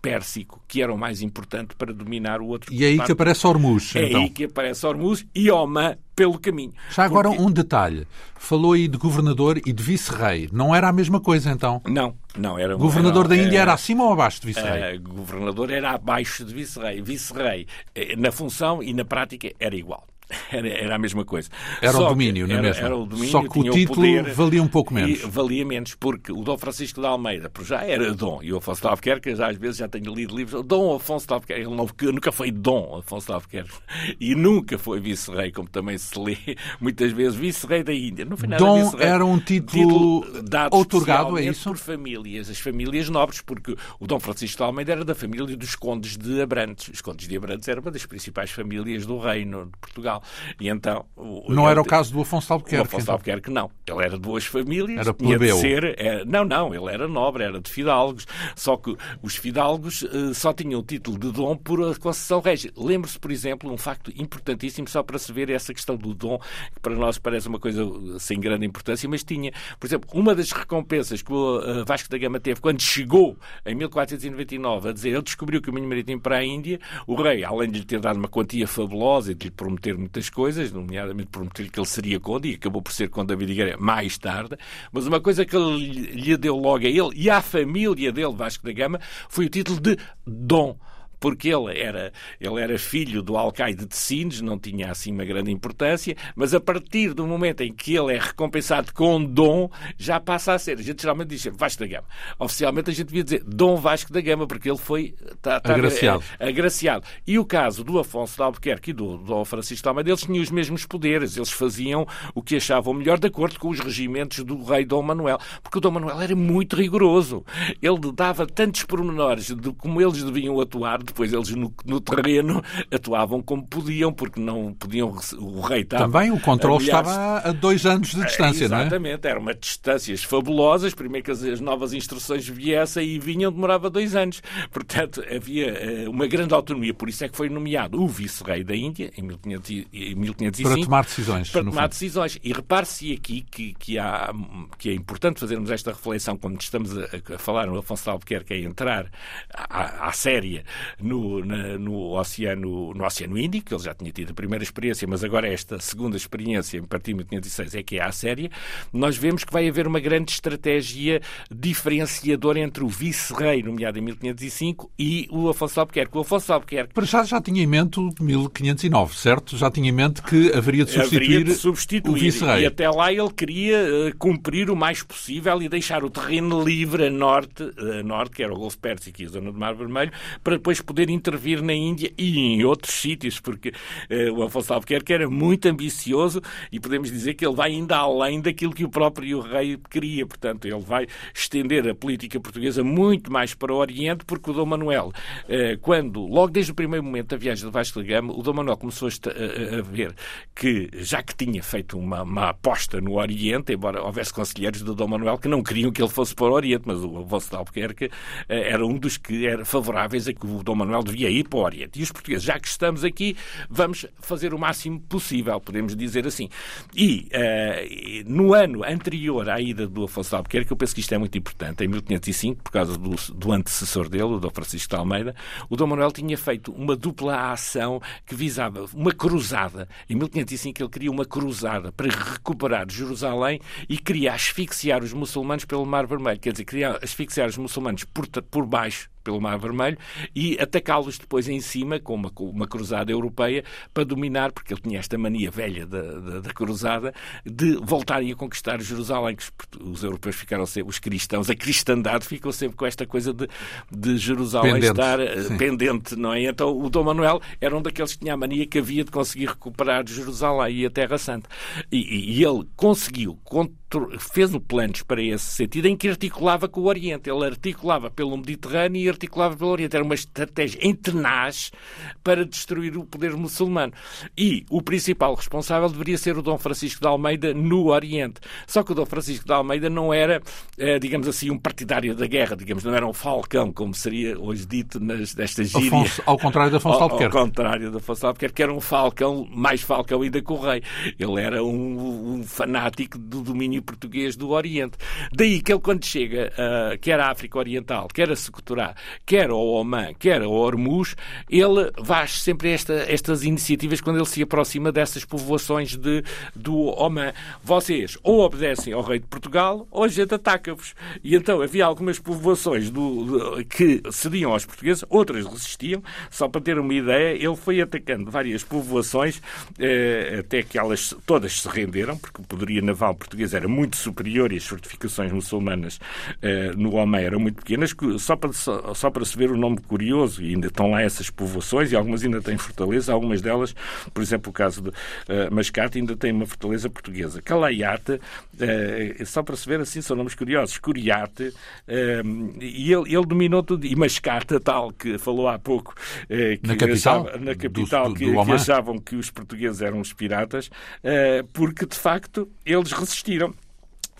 Speaker 2: Pérsico, que era o mais importante para dominar o outro.
Speaker 1: E é aí parte. que aparece Hormuz.
Speaker 2: É
Speaker 1: então.
Speaker 2: aí que aparece Hormuz e Oman pelo caminho.
Speaker 1: Já agora Porque... um detalhe. Falou aí de governador e de vice-rei. Não era a mesma coisa, então?
Speaker 2: Não, não. Era,
Speaker 1: governador
Speaker 2: era,
Speaker 1: da Índia era, acima ou abaixo de vice-rei?
Speaker 2: Uh, governador era abaixo de vice-rei. Vice-rei, eh, na função e na prática, era igual. Era, era a mesma coisa.
Speaker 1: Era Só o domínio, não é mesmo? Era o domínio, Só que o título o valia um pouco menos.
Speaker 2: valia menos, porque o Dom Francisco de Almeida, por já era Dom, e o Afonso de Albuquerque, já às vezes já tenho lido livros, Dom Afonso de Albuquerque, ele não, nunca foi Dom Afonso de Albuquerque, e nunca foi vice-rei, como também se lê muitas vezes, vice-rei da Índia.
Speaker 1: No final, Dom era um título, título dado otorgado, é isso?
Speaker 2: por famílias, as famílias nobres, porque o Dom Francisco de Almeida era da família dos condes de Abrantes. Os condes de Abrantes eram uma das principais famílias do reino de Portugal. E então
Speaker 1: o, não era o caso do Afonso Albuquerque.
Speaker 2: O Afonso
Speaker 1: então.
Speaker 2: Albuquerque não. Ele era de boas famílias.
Speaker 1: Era plebeu.
Speaker 2: Ser, era, não, não. Ele era nobre, era de fidalgos. Só que os fidalgos uh, só tinham o título de dom por a concessão régia. Lembre-se, por exemplo, um facto importantíssimo só para se ver essa questão do dom, que para nós parece uma coisa sem grande importância, mas tinha, por exemplo, uma das recompensas que o uh, Vasco da Gama teve quando chegou em 1499 a dizer ele descobriu o caminho marítimo para a Índia, o rei, além de lhe ter dado uma quantia fabulosa e de lhe prometer muitas coisas, nomeadamente prometer que ele seria conde, e acabou por ser conde da Vidigueira mais tarde, mas uma coisa que ele lhe deu logo a ele e à família dele, Vasco da Gama, foi o título de Dom porque ele era, ele era filho do alcaide de Sines, não tinha assim uma grande importância, mas a partir do momento em que ele é recompensado com dom, já passa a ser. A gente geralmente diz Vasco da Gama. Oficialmente a gente devia dizer Dom Vasco da Gama, porque ele foi
Speaker 1: tá, tá, agraciado.
Speaker 2: É, agraciado. E o caso do Afonso de Albuquerque e do Dom Francisco de Almeida, eles tinham os mesmos poderes, eles faziam o que achavam melhor de acordo com os regimentos do rei Dom Manuel, porque o Dom Manuel era muito rigoroso. Ele dava tantos pormenores de como eles deviam atuar depois eles no, no, terreno atuavam como podiam, porque não podiam. O rei estava.
Speaker 1: Também o controle estava a dois anos de distância,
Speaker 2: não
Speaker 1: é?
Speaker 2: Exatamente, eram umas distâncias fabulosas. Primeiro que as, as, novas instruções viessem e vinham, demorava dois anos. Portanto, havia uh, uma grande autonomia. Por isso é que foi nomeado o vice-rei da Índia, em, 1500, em 1505.
Speaker 1: Para tomar decisões.
Speaker 2: Para tomar decisões. E repare-se aqui que, que, há, que é importante fazermos esta reflexão quando estamos a, a falar no Afonso de Albuquerque a entrar à, à séria no, na, no, oceano, no Oceano Índico, ele já tinha tido a primeira experiência, mas agora esta segunda experiência, em partir de 1506, é que é a séria, nós vemos que vai haver uma grande estratégia diferenciadora entre o vice-rei, nomeado em 1505, e o Afonso Albuquerque. O Afonso Albuquerque...
Speaker 1: Para já já tinha em mente o 1509, certo? Já tinha em mente que haveria de substituir, haveria de substituir o vice-rei.
Speaker 2: E até lá ele queria uh, cumprir o mais possível e deixar o terreno livre a norte, a norte que era o Golfo Pérsico e a zona do Mar Vermelho, para depois poder intervir na Índia e em outros sítios, porque uh, o Afonso Albuquerque era muito ambicioso e podemos dizer que ele vai ainda além daquilo que o próprio rei queria. Portanto, ele vai estender a política portuguesa muito mais para o Oriente, porque o Dom Manuel, uh, quando, logo desde o primeiro momento da viagem do Vasco da Gama, o Dom Manuel começou a, a ver que, já que tinha feito uma, uma aposta no Oriente, embora houvesse conselheiros do Dom Manuel que não queriam que ele fosse para o Oriente, mas o Afonso de Albuquerque eh, era um dos que era favoráveis a que o Dom Manuel devia ir para o Oriente. E os portugueses, já que estamos aqui, vamos fazer o máximo possível, podemos dizer assim. E uh, no ano anterior à ida do Afonso de Albuquerque, eu penso que isto é muito importante, em 1505, por causa do, do antecessor dele, o Dom Francisco de Almeida, o Dom Manuel tinha feito uma dupla ação que visava uma cruzada. Em 1505 ele queria uma cruzada para recuperar Jerusalém e queria asfixiar os muçulmanos pelo Mar Vermelho. Quer dizer, queria asfixiar os muçulmanos por, por baixo pelo Mar Vermelho e atacá-los depois em cima com uma, uma, cruzada europeia para dominar, porque ele tinha esta mania velha da, da, da cruzada, de voltarem a conquistar Jerusalém, que os, os, europeus ficaram sempre, os cristãos, a cristandade ficou sempre com esta coisa de, de Jerusalém pendente, estar eh, sim. pendente, não é? Então o Dom Manuel era um daqueles que tinha a mania que havia de conseguir recuperar Jerusalém e a Terra Santa. E, e, e ele conseguiu, fez planos para esse sentido em que articulava com o Oriente. Ele articulava pelo Mediterrâneo e articulava pelo Oriente. Era uma estratégia tenaz para destruir o poder muçulmano. E o principal responsável deveria ser o Dom Francisco de Almeida no Oriente. Só que o Dom Francisco de Almeida não era, eh, digamos assim, um partidário da guerra, digamos, não era um falcão, como seria hoje dito nas.
Speaker 1: Afonso, ao contrário de Afonso Albuquerque.
Speaker 2: Ao contrário de Afonso Albuquerque, que era um falcão, mais falcão ainda que o rei. Ele era um, um fanático do domínio português do Oriente. Daí que ele, quando chega, uh, quer à África Oriental, quer a Secoturá, quer ao Oman, quer ao Hormuz, ele faz sempre esta, estas iniciativas quando ele se aproxima dessas povoações de, do Oman. Vocês ou obedecem ao rei de Portugal ou a gente ataca-vos. E então havia algumas povoações do, do, que cediam aos portugueses, outras resistiam. Só para ter uma ideia, ele foi atacando várias povoações eh, até que elas todas se renderam, porque o poderio naval português era muito superior e as fortificações muçulmanas eh, no Oman eram muito pequenas. Só para, só, só para se ver o nome curioso, e ainda estão lá essas povoações, e algumas ainda têm fortaleza, algumas delas, por exemplo, o caso de uh, Mascate, ainda tem uma fortaleza portuguesa. Calaiate, uh, só para se ver assim, são nomes curiosos. Curiate, uh, e ele, ele dominou tudo, e Mascate, tal que falou há pouco,
Speaker 1: que na capital,
Speaker 2: achava, na capital do, do, do que, que, achavam que os portugueses eram os piratas, porque de facto eles resistiram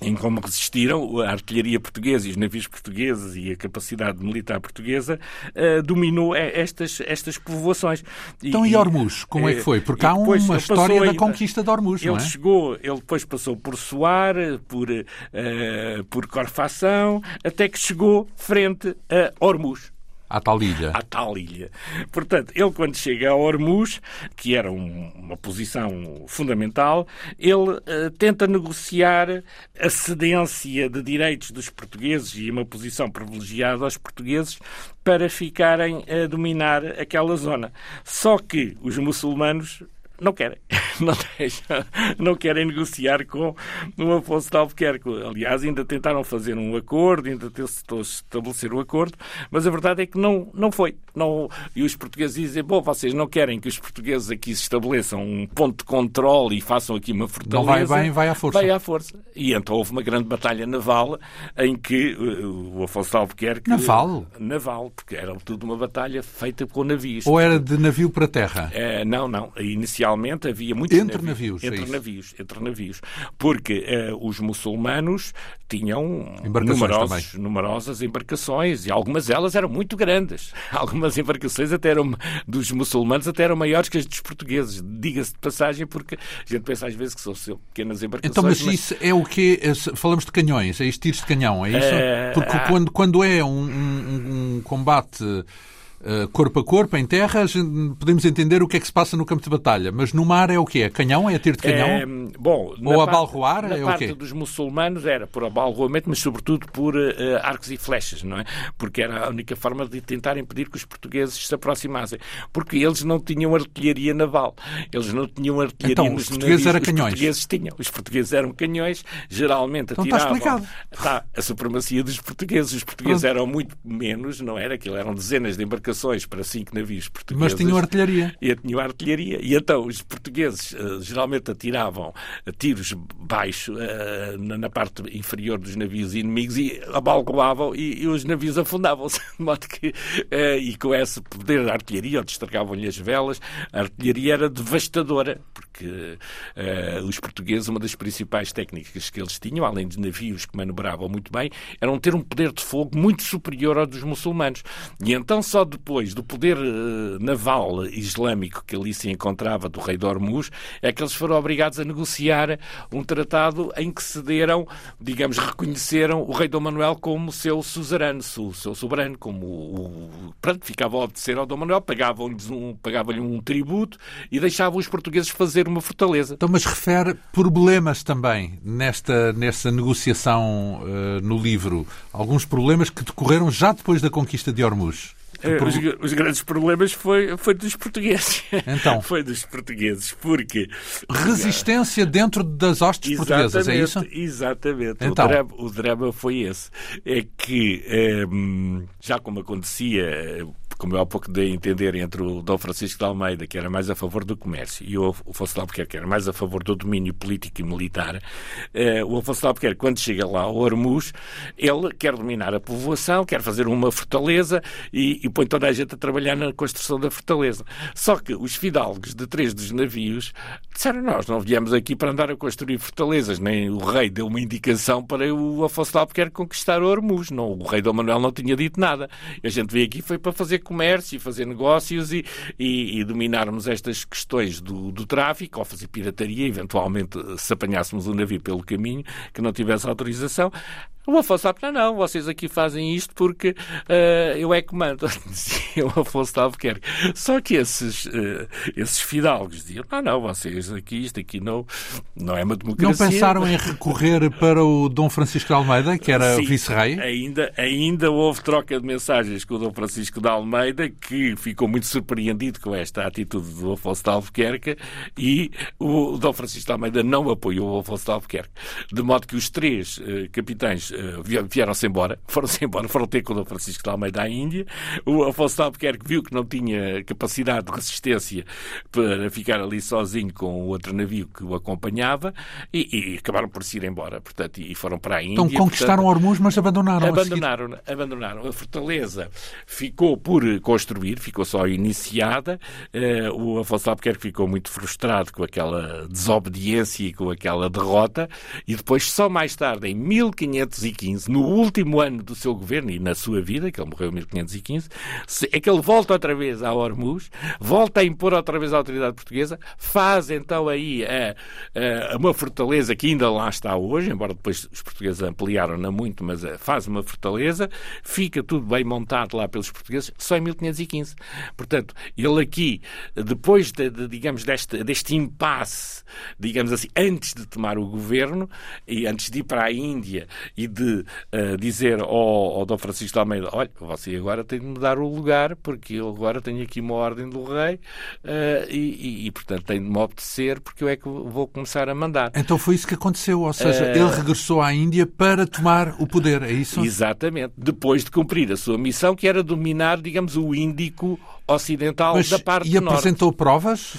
Speaker 2: em como resistiram a artilharia portuguesa e os navios portugueses e a capacidade militar portuguesa uh, dominou estas, estas povoações.
Speaker 1: Então, e, e Hormuz, como é que foi? Porque há uma história da conquista de Hormuz,
Speaker 2: ele
Speaker 1: não é?
Speaker 2: chegou, ele depois passou por Soar, por, uh, por Corfação, até que chegou frente a Hormuz.
Speaker 1: À tal ilha.
Speaker 2: À tal ilha. Portanto, ele quando chega a Hormuz, que era um, uma posição fundamental, ele uh, tenta negociar a cedência de direitos dos portugueses e uma posição privilegiada aos portugueses para ficarem a dominar aquela zona. Só que os muçulmanos não querem. Não, deixam, não querem negociar com o Afonso de Albuquerque. Aliás, ainda tentaram fazer um acordo, ainda tentou estabelecer um acordo, mas a verdade é que não, não foi. Não, e os portugueses dizem, bom, vocês não querem que os portugueses aqui se estabeleçam um ponto de controle e façam aqui uma fortaleza. Não
Speaker 1: vai bem, vai à força.
Speaker 2: Vai à força. E então houve uma grande batalha naval em que uh, o Afonso Albuquerque...
Speaker 1: Naval?
Speaker 2: Naval, porque era tudo uma batalha feita com navios.
Speaker 1: Ou era de navio para terra?
Speaker 2: Uh, não, não. Inicialmente havia muitos
Speaker 1: entre navios.
Speaker 2: navios entre é navios, entre navios. Porque uh, os muçulmanos tinham numerosos, numerosas embarcações e algumas delas eram muito grandes. Algumas embarcações até eram, dos muçulmanos até eram maiores que as dos portugueses. Diga-se de passagem, porque a gente pensa às vezes que são pequenas embarcações.
Speaker 1: Então, mas, mas... isso é o que Falamos de canhões, é isto tiros de canhão, é isso? Uh, porque uh... quando, quando é um, um, um combate corpo a corpo, em terra, podemos entender o que é que se passa no campo de batalha. Mas no mar é o quê? É canhão? É tiro de canhão? É,
Speaker 2: bom,
Speaker 1: Ou abalroar?
Speaker 2: Na
Speaker 1: é
Speaker 2: parte
Speaker 1: o quê?
Speaker 2: dos muçulmanos era por abalroamento, mas sobretudo por uh, arcos e flechas, não é? Porque era a única forma de tentar impedir que os portugueses se aproximassem. Porque eles não tinham artilharia naval. Eles não tinham artilharia
Speaker 1: então,
Speaker 2: nos
Speaker 1: os portugueses eram canhões.
Speaker 2: Os portugueses tinham. Os portugueses eram canhões, geralmente então atiravam.
Speaker 1: Está explicado.
Speaker 2: Está, a supremacia dos portugueses. Os portugueses Pronto. eram muito menos, não era? Aquilo eram dezenas de embarcações embarcações para cinco navios portugueses.
Speaker 1: Mas tinham artilharia.
Speaker 2: E tinham artilharia. E então os portugueses uh, geralmente atiravam tiros baixo uh, na, parte inferior dos navios inimigos e abalgoavam e, e os navios afundavam-se. De modo que, uh, e com esse poder da artilharia, ou destragavam-lhe as velas, a artilharia era devastadora, porque os portugueses, uma das principais técnicas que eles tinham, além de navios que manobravam muito bem, eram ter um poder de fogo muito superior ao dos muçulmanos. E então, só depois do poder uh, naval islâmico que ali se encontrava do rei de Hormuz, é que eles foram obrigados a negociar um tratado em que cederam, digamos, reconheceram o rei Dom Manuel como seu suzerano, o seu soberano, como o, pronto, ficava a obedecer ao Dom Manuel, pagavam-lhe um, pagavam um tributo e deixavam os portugueses fazer uma fortaleza.
Speaker 1: Então, mas refere problemas também nesta, nesta negociação uh, no livro. Alguns problemas que decorreram já depois da conquista de Hormuz.
Speaker 2: Eh, os, os, grandes problemas foi, foi dos portugueses.
Speaker 1: Então.
Speaker 2: foi dos portugueses, porque...
Speaker 1: Resistência dentro das hostes portuguesas, é isso?
Speaker 2: Exatamente. Então. O, drama, o drama foi esse. É que, é, já como acontecia como eu há pouco dei a entender, entre o Dom Francisco de Almeida, que era mais a favor do comércio, e o Afonso de Albuquerque, que era mais a favor do domínio político e militar, eh, o Afonso de Albuquerque, quando chega lá ao Hormuz, ele quer dominar a povoação, quer fazer uma fortaleza e, e põe toda a gente a trabalhar na construção da fortaleza. Só que os fidalgos de três dos navios disseram: Nós não viemos aqui para andar a construir fortalezas, nem o rei deu uma indicação para o Afonso de Albuquerque conquistar o Hormuz. Não, o rei Dom Manuel não tinha dito nada. A gente veio aqui foi para fazer comércio e fazer negócios e, e, e dominarmos estas questões do, do, tráfico, ou fazer pirataria, eventualmente se apanhássemos um navio pelo caminho que não tivesse autorização. O Afonso Alves, não, não, vocês aqui fazem isto porque uh, eu é que mando, dizia o Afonso de Albuquerque. Só que esses, uh, esses fidalgos diziam, não, não, vocês aqui, isto aqui não, não é uma democracia.
Speaker 1: Não pensaram em recorrer para o Dom Francisco de Almeida, que era vice-rei?
Speaker 2: Ainda, ainda houve troca de mensagens com o Dom Francisco de Almeida, que ficou muito surpreendido com esta atitude do Afonso de Albuquerque e o Dom Francisco de Almeida não apoiou o Afonso de Albuquerque. De modo que os três uh, capitães vieram-se embora, foram-se embora, foram ter com o Dom Francisco de Almeida à Índia. O Afonso de Albuquerque viu que não tinha capacidade de resistência para ficar ali sozinho com o outro navio que o acompanhava e, e acabaram por se ir embora, portanto, e foram para a Índia.
Speaker 1: Então conquistaram
Speaker 2: portanto,
Speaker 1: Hormuz, mas abandonaram
Speaker 2: Abandonaram, a abandonaram. A fortaleza ficou por construir, ficou só iniciada. Uh, o Afonso de Albuquerque ficou muito frustrado com aquela desobediência e com aquela derrota e depois, só mais tarde, em 1500 1515, no último ano do seu governo e na sua vida, que ele morreu em 1515, é que ele volta outra vez a Hormuz, volta a impor outra vez a autoridade portuguesa, faz então aí a, a, uma fortaleza que ainda lá está hoje, embora depois os portugueses ampliaram-na muito, mas eh, faz uma fortaleza, fica tudo bem montado lá pelos portugueses, só em 1515. Portanto, ele aqui, depois de, de digamos, deste, deste impasse, digamos assim, antes de tomar o governo e antes de ir para a Índia e de uh, dizer ao, ao Dom Francisco de Almeida: olha, você agora tem de me dar o lugar, porque eu agora tenho aqui uma ordem do rei uh, e, e, e, portanto, tem de me obedecer, porque eu é que vou começar a mandar.
Speaker 1: Então foi isso que aconteceu, ou seja, uh... ele regressou à Índia para tomar o poder, é isso?
Speaker 2: Exatamente, depois de cumprir a sua missão, que era dominar, digamos, o Índico ocidental
Speaker 1: Mas,
Speaker 2: da parte
Speaker 1: E apresentou norte. provas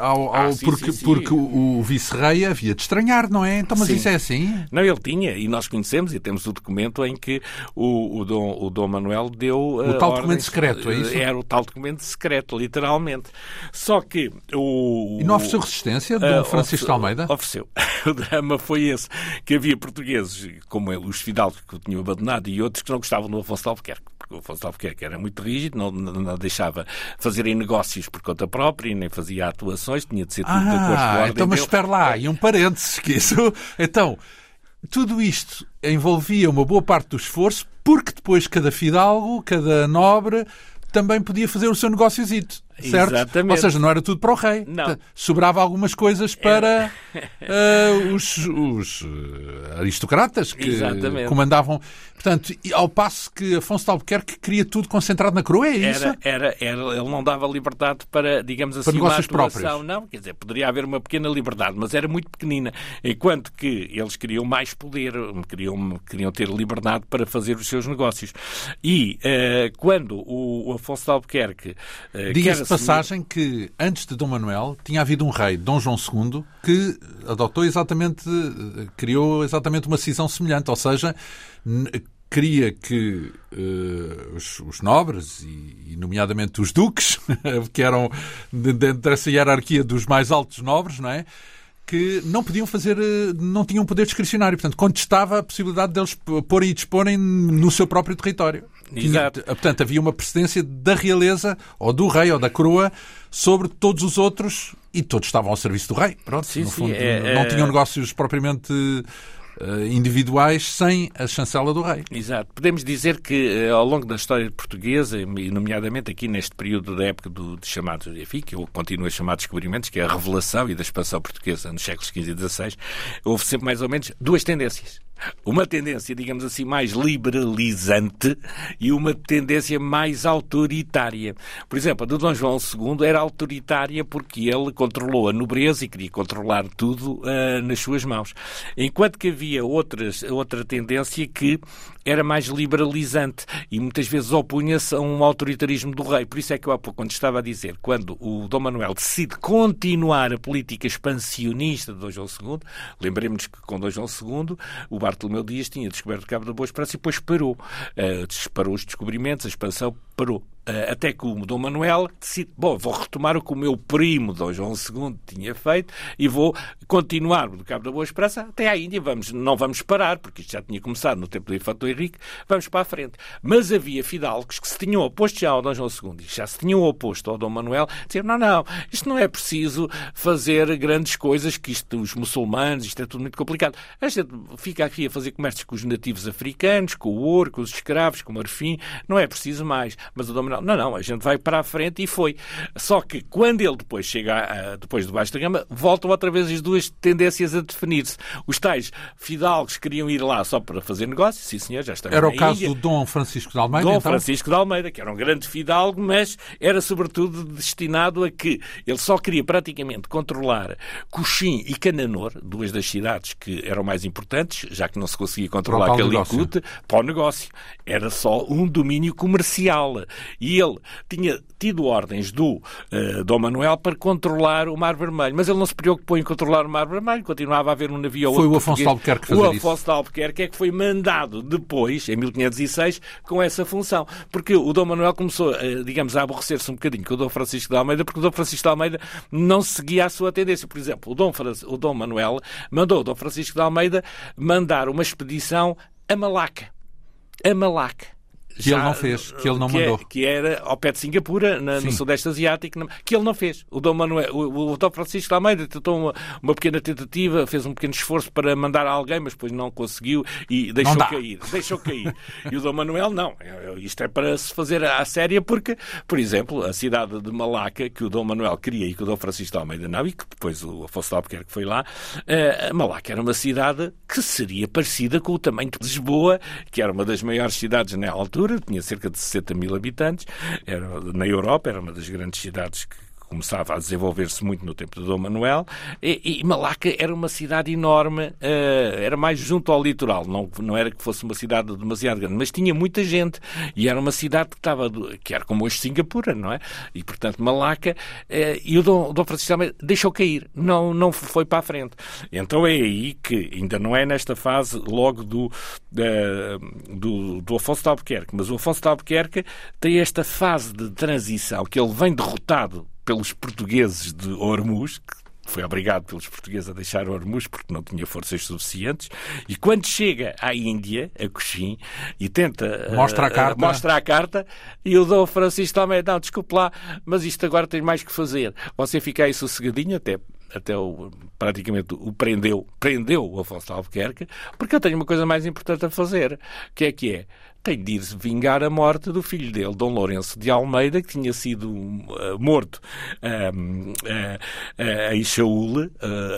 Speaker 1: ao, ao ah, sim, porque, sim, sim. porque o, o vice-rei havia de estranhar, não é? Então, mas isso é assim?
Speaker 2: Não, ele tinha, e nós conhecemos, e temos o documento em que o, o, Dom, o Dom Manuel deu.
Speaker 1: O tal ordens, documento secreto, é isso?
Speaker 2: Era o tal documento secreto, literalmente. Só que o.
Speaker 1: E não ofereceu resistência, Dom uh, Francisco de Almeida?
Speaker 2: Ofereceu. o drama foi esse, que havia portugueses, como ele, os fidalgos que o tinham abandonado, e outros que não gostavam do Afonso de Albuquerque o Afonso Albuquerque era muito rígido, não, não, deixava fazerem negócios por conta própria, nem fazia atuações, tinha de ser tudo
Speaker 1: ah,
Speaker 2: de acordo com a
Speaker 1: ordem então, mas espera lá, e um parênteses, que isso... Então, tudo isto envolvia uma boa parte do esforço, porque depois cada fidalgo, cada nobre, também podia fazer o seu negóciozito. Certo?
Speaker 2: Exatamente.
Speaker 1: Ou seja, não era tudo para o rei.
Speaker 2: Não.
Speaker 1: Sobrava algumas coisas para uh, os, os, uh, aristocratas que
Speaker 2: Exatamente.
Speaker 1: comandavam. Portanto, ao passo que Afonso de Albuquerque queria tudo concentrado na coroa, é isso?
Speaker 2: Era, era, era, ele não dava liberdade para, digamos assim,
Speaker 1: para negócios
Speaker 2: uma atuação.
Speaker 1: próprios.
Speaker 2: Não, quer dizer, poderia haver uma pequena liberdade, mas era muito pequenina. Enquanto que eles queriam mais poder, queriam, queriam ter liberdade para fazer os seus negócios. E uh, quando o, o, Afonso de Albuquerque. Uh,
Speaker 1: Diga-se de passagem que antes de Dom Manuel tinha havido um rei, Dom João II, que adotou exatamente, criou exatamente uma cisão semelhante, ou seja, queria que uh, os, os, nobres, e, e, nomeadamente os duques, que eram dentro dessa hierarquia dos mais altos nobres, não é? que não podiam fazer, não tinham poder discricionário. Portanto, contestava a possibilidade deles porem e disporem no seu próprio território.
Speaker 2: Exato.
Speaker 1: Tinha, portanto, havia uma precedência da realeza, ou do rei, ou da coroa, sobre todos os outros, e todos estavam ao serviço do rei. Pronto,
Speaker 2: sim, sim,
Speaker 1: fundo,
Speaker 2: é,
Speaker 1: não
Speaker 2: é...
Speaker 1: tinham negócios propriamente individuais sem a chancela do rei.
Speaker 2: Exato. Podemos dizer que ao longo da história portuguesa, e nomeadamente aqui neste período da época do, de chamados, enfim, que eu continuo a chamar de descobrimentos, que é a revelação e da expansão portuguesa nos séculos XV e XVI, houve sempre mais ou menos duas tendências uma tendência, digamos assim, mais liberalizante e uma tendência mais autoritária. Por exemplo, a do Dom João II era autoritária porque ele controlou a nobreza e queria controlar tudo uh, nas suas mãos. Enquanto que havia outras, outra tendência que era mais liberalizante e muitas vezes opunha-se a um autoritarismo do rei. Por isso é que eu há pouco, quando estava a dizer, quando o Dom Manuel decide continuar a política expansionista de Dom João II, lembremos que com Dom João II o Bartolomeu Dias tinha descoberto o Cabo da Boa Esperança e depois parou. Uh, disparou os descobrimentos, a expansão parou. Uh, até que o Dom Manuel decide, bom, vou retomar o que o meu primo Dom João II tinha feito e vou continuar do Cabo da Boa Esperança até à Índia. Vamos, não vamos parar, porque isto já tinha começado no tempo do Infanto Henrique, vamos para a frente. Mas havia fidalgos que se tinham oposto já ao Dom João II e já se tinham oposto ao Dom Manuel, diziam, não, não, isto não é preciso fazer grandes coisas, que isto, os muçulmanos, isto é tudo muito complicado. A gente fica aqui a fazer comércios com os nativos africanos, com o ouro, com os escravos, com o marfim, não é preciso mais. Mas o Dom Manuel, não, não, a gente vai para a frente e foi. Só que quando ele depois chega, a, depois do Baixo da Gama, voltam outra vez as duas tendências a definir-se. Os tais fidalgos queriam ir lá só para fazer negócio, sim senhor, já estão
Speaker 1: Era o caso Índia. do Dom Francisco de Almeida,
Speaker 2: Dom
Speaker 1: então?
Speaker 2: Francisco de Almeida, que era um grande fidalgo, mas era sobretudo destinado a que ele só queria praticamente controlar Coxim e Cananor, duas das cidades que eram mais importantes, já que não se conseguia controlar Calicut, para o negócio. Era só um domínio comercial. E ele tinha tido ordens do uh, Dom Manuel para controlar o Mar Vermelho, mas ele não se preocupou em controlar o Mar Vermelho, continuava a haver um navio ou
Speaker 1: Foi o Afonso de Albuquerque fazer
Speaker 2: O
Speaker 1: isso.
Speaker 2: Afonso de Albuquerque é que foi mandado depois, em 1506, com essa função. Porque o Dom Manuel começou, uh, digamos, a aborrecer-se um bocadinho com o Dom Francisco de Almeida, porque o Dom Francisco de Almeida não seguia a sua tendência. Por exemplo, o Dom, Fran... o Dom Manuel mandou o Dom Francisco de Almeida mandar uma expedição a Malaca. A Malaca.
Speaker 1: Que Já, ele não fez, que ele não
Speaker 2: que
Speaker 1: mandou.
Speaker 2: É, que era ao pé de Singapura, na, no Sudeste Asiático, que ele não fez. O Dom, Manuel, o, o Dom Francisco Almeida tentou uma, uma, pequena tentativa, fez um pequeno esforço para mandar alguém, mas depois não conseguiu e deixou cair. Deixou cair. e o Dom Manuel, não. Isto é para se fazer à séria, porque, por exemplo, a cidade de Malaca, que o Dom Manuel queria e que o Dom Francisco Almeida não, e que depois o Afonso de Albuquerque foi lá, uh, Malaca era uma cidade que seria parecida com o tamanho de Lisboa, que era uma das maiores cidades na altura, tinha cerca de 60 mil habitantes, era, na Europa, era uma das grandes cidades que começava a desenvolver-se muito no tempo de Dom Manuel, e, e Malaca era uma cidade enorme, uh, era mais junto ao litoral, não, não era que fosse uma cidade demasiado grande, mas tinha muita gente, e era uma cidade que estava, que era como hoje Singapura, não é? E, portanto, Malaca, uh, e o Dom, o Dom Francisco também deixou cair, não, não foi para a frente. Então é aí que, ainda não é nesta fase logo do, uh, do, do Afonso de Albuquerque, mas o Afonso de Albuquerque tem esta fase de transição, que ele vem derrotado pelos portugueses de Hormuz, que foi obrigado pelos portugueses a deixar Hormuz porque não tinha forças suficientes, e quando chega à Índia, a Coxim, e tenta...
Speaker 1: Mostra a carta.
Speaker 2: Uh, mostra a carta, e o Dom Francisco também, não, desculpe lá, mas isto agora tem mais que fazer. Você fica aí sossegadinho, até até o, praticamente o prendeu, prendeu o Afonso de Albuquerque, porque eu tenho uma coisa mais importante a fazer, que é que é, tem de ir vingar a morte do filho dele, Dom Lourenço de Almeida, que tinha sido uh, morto uh, uh, em Shaul,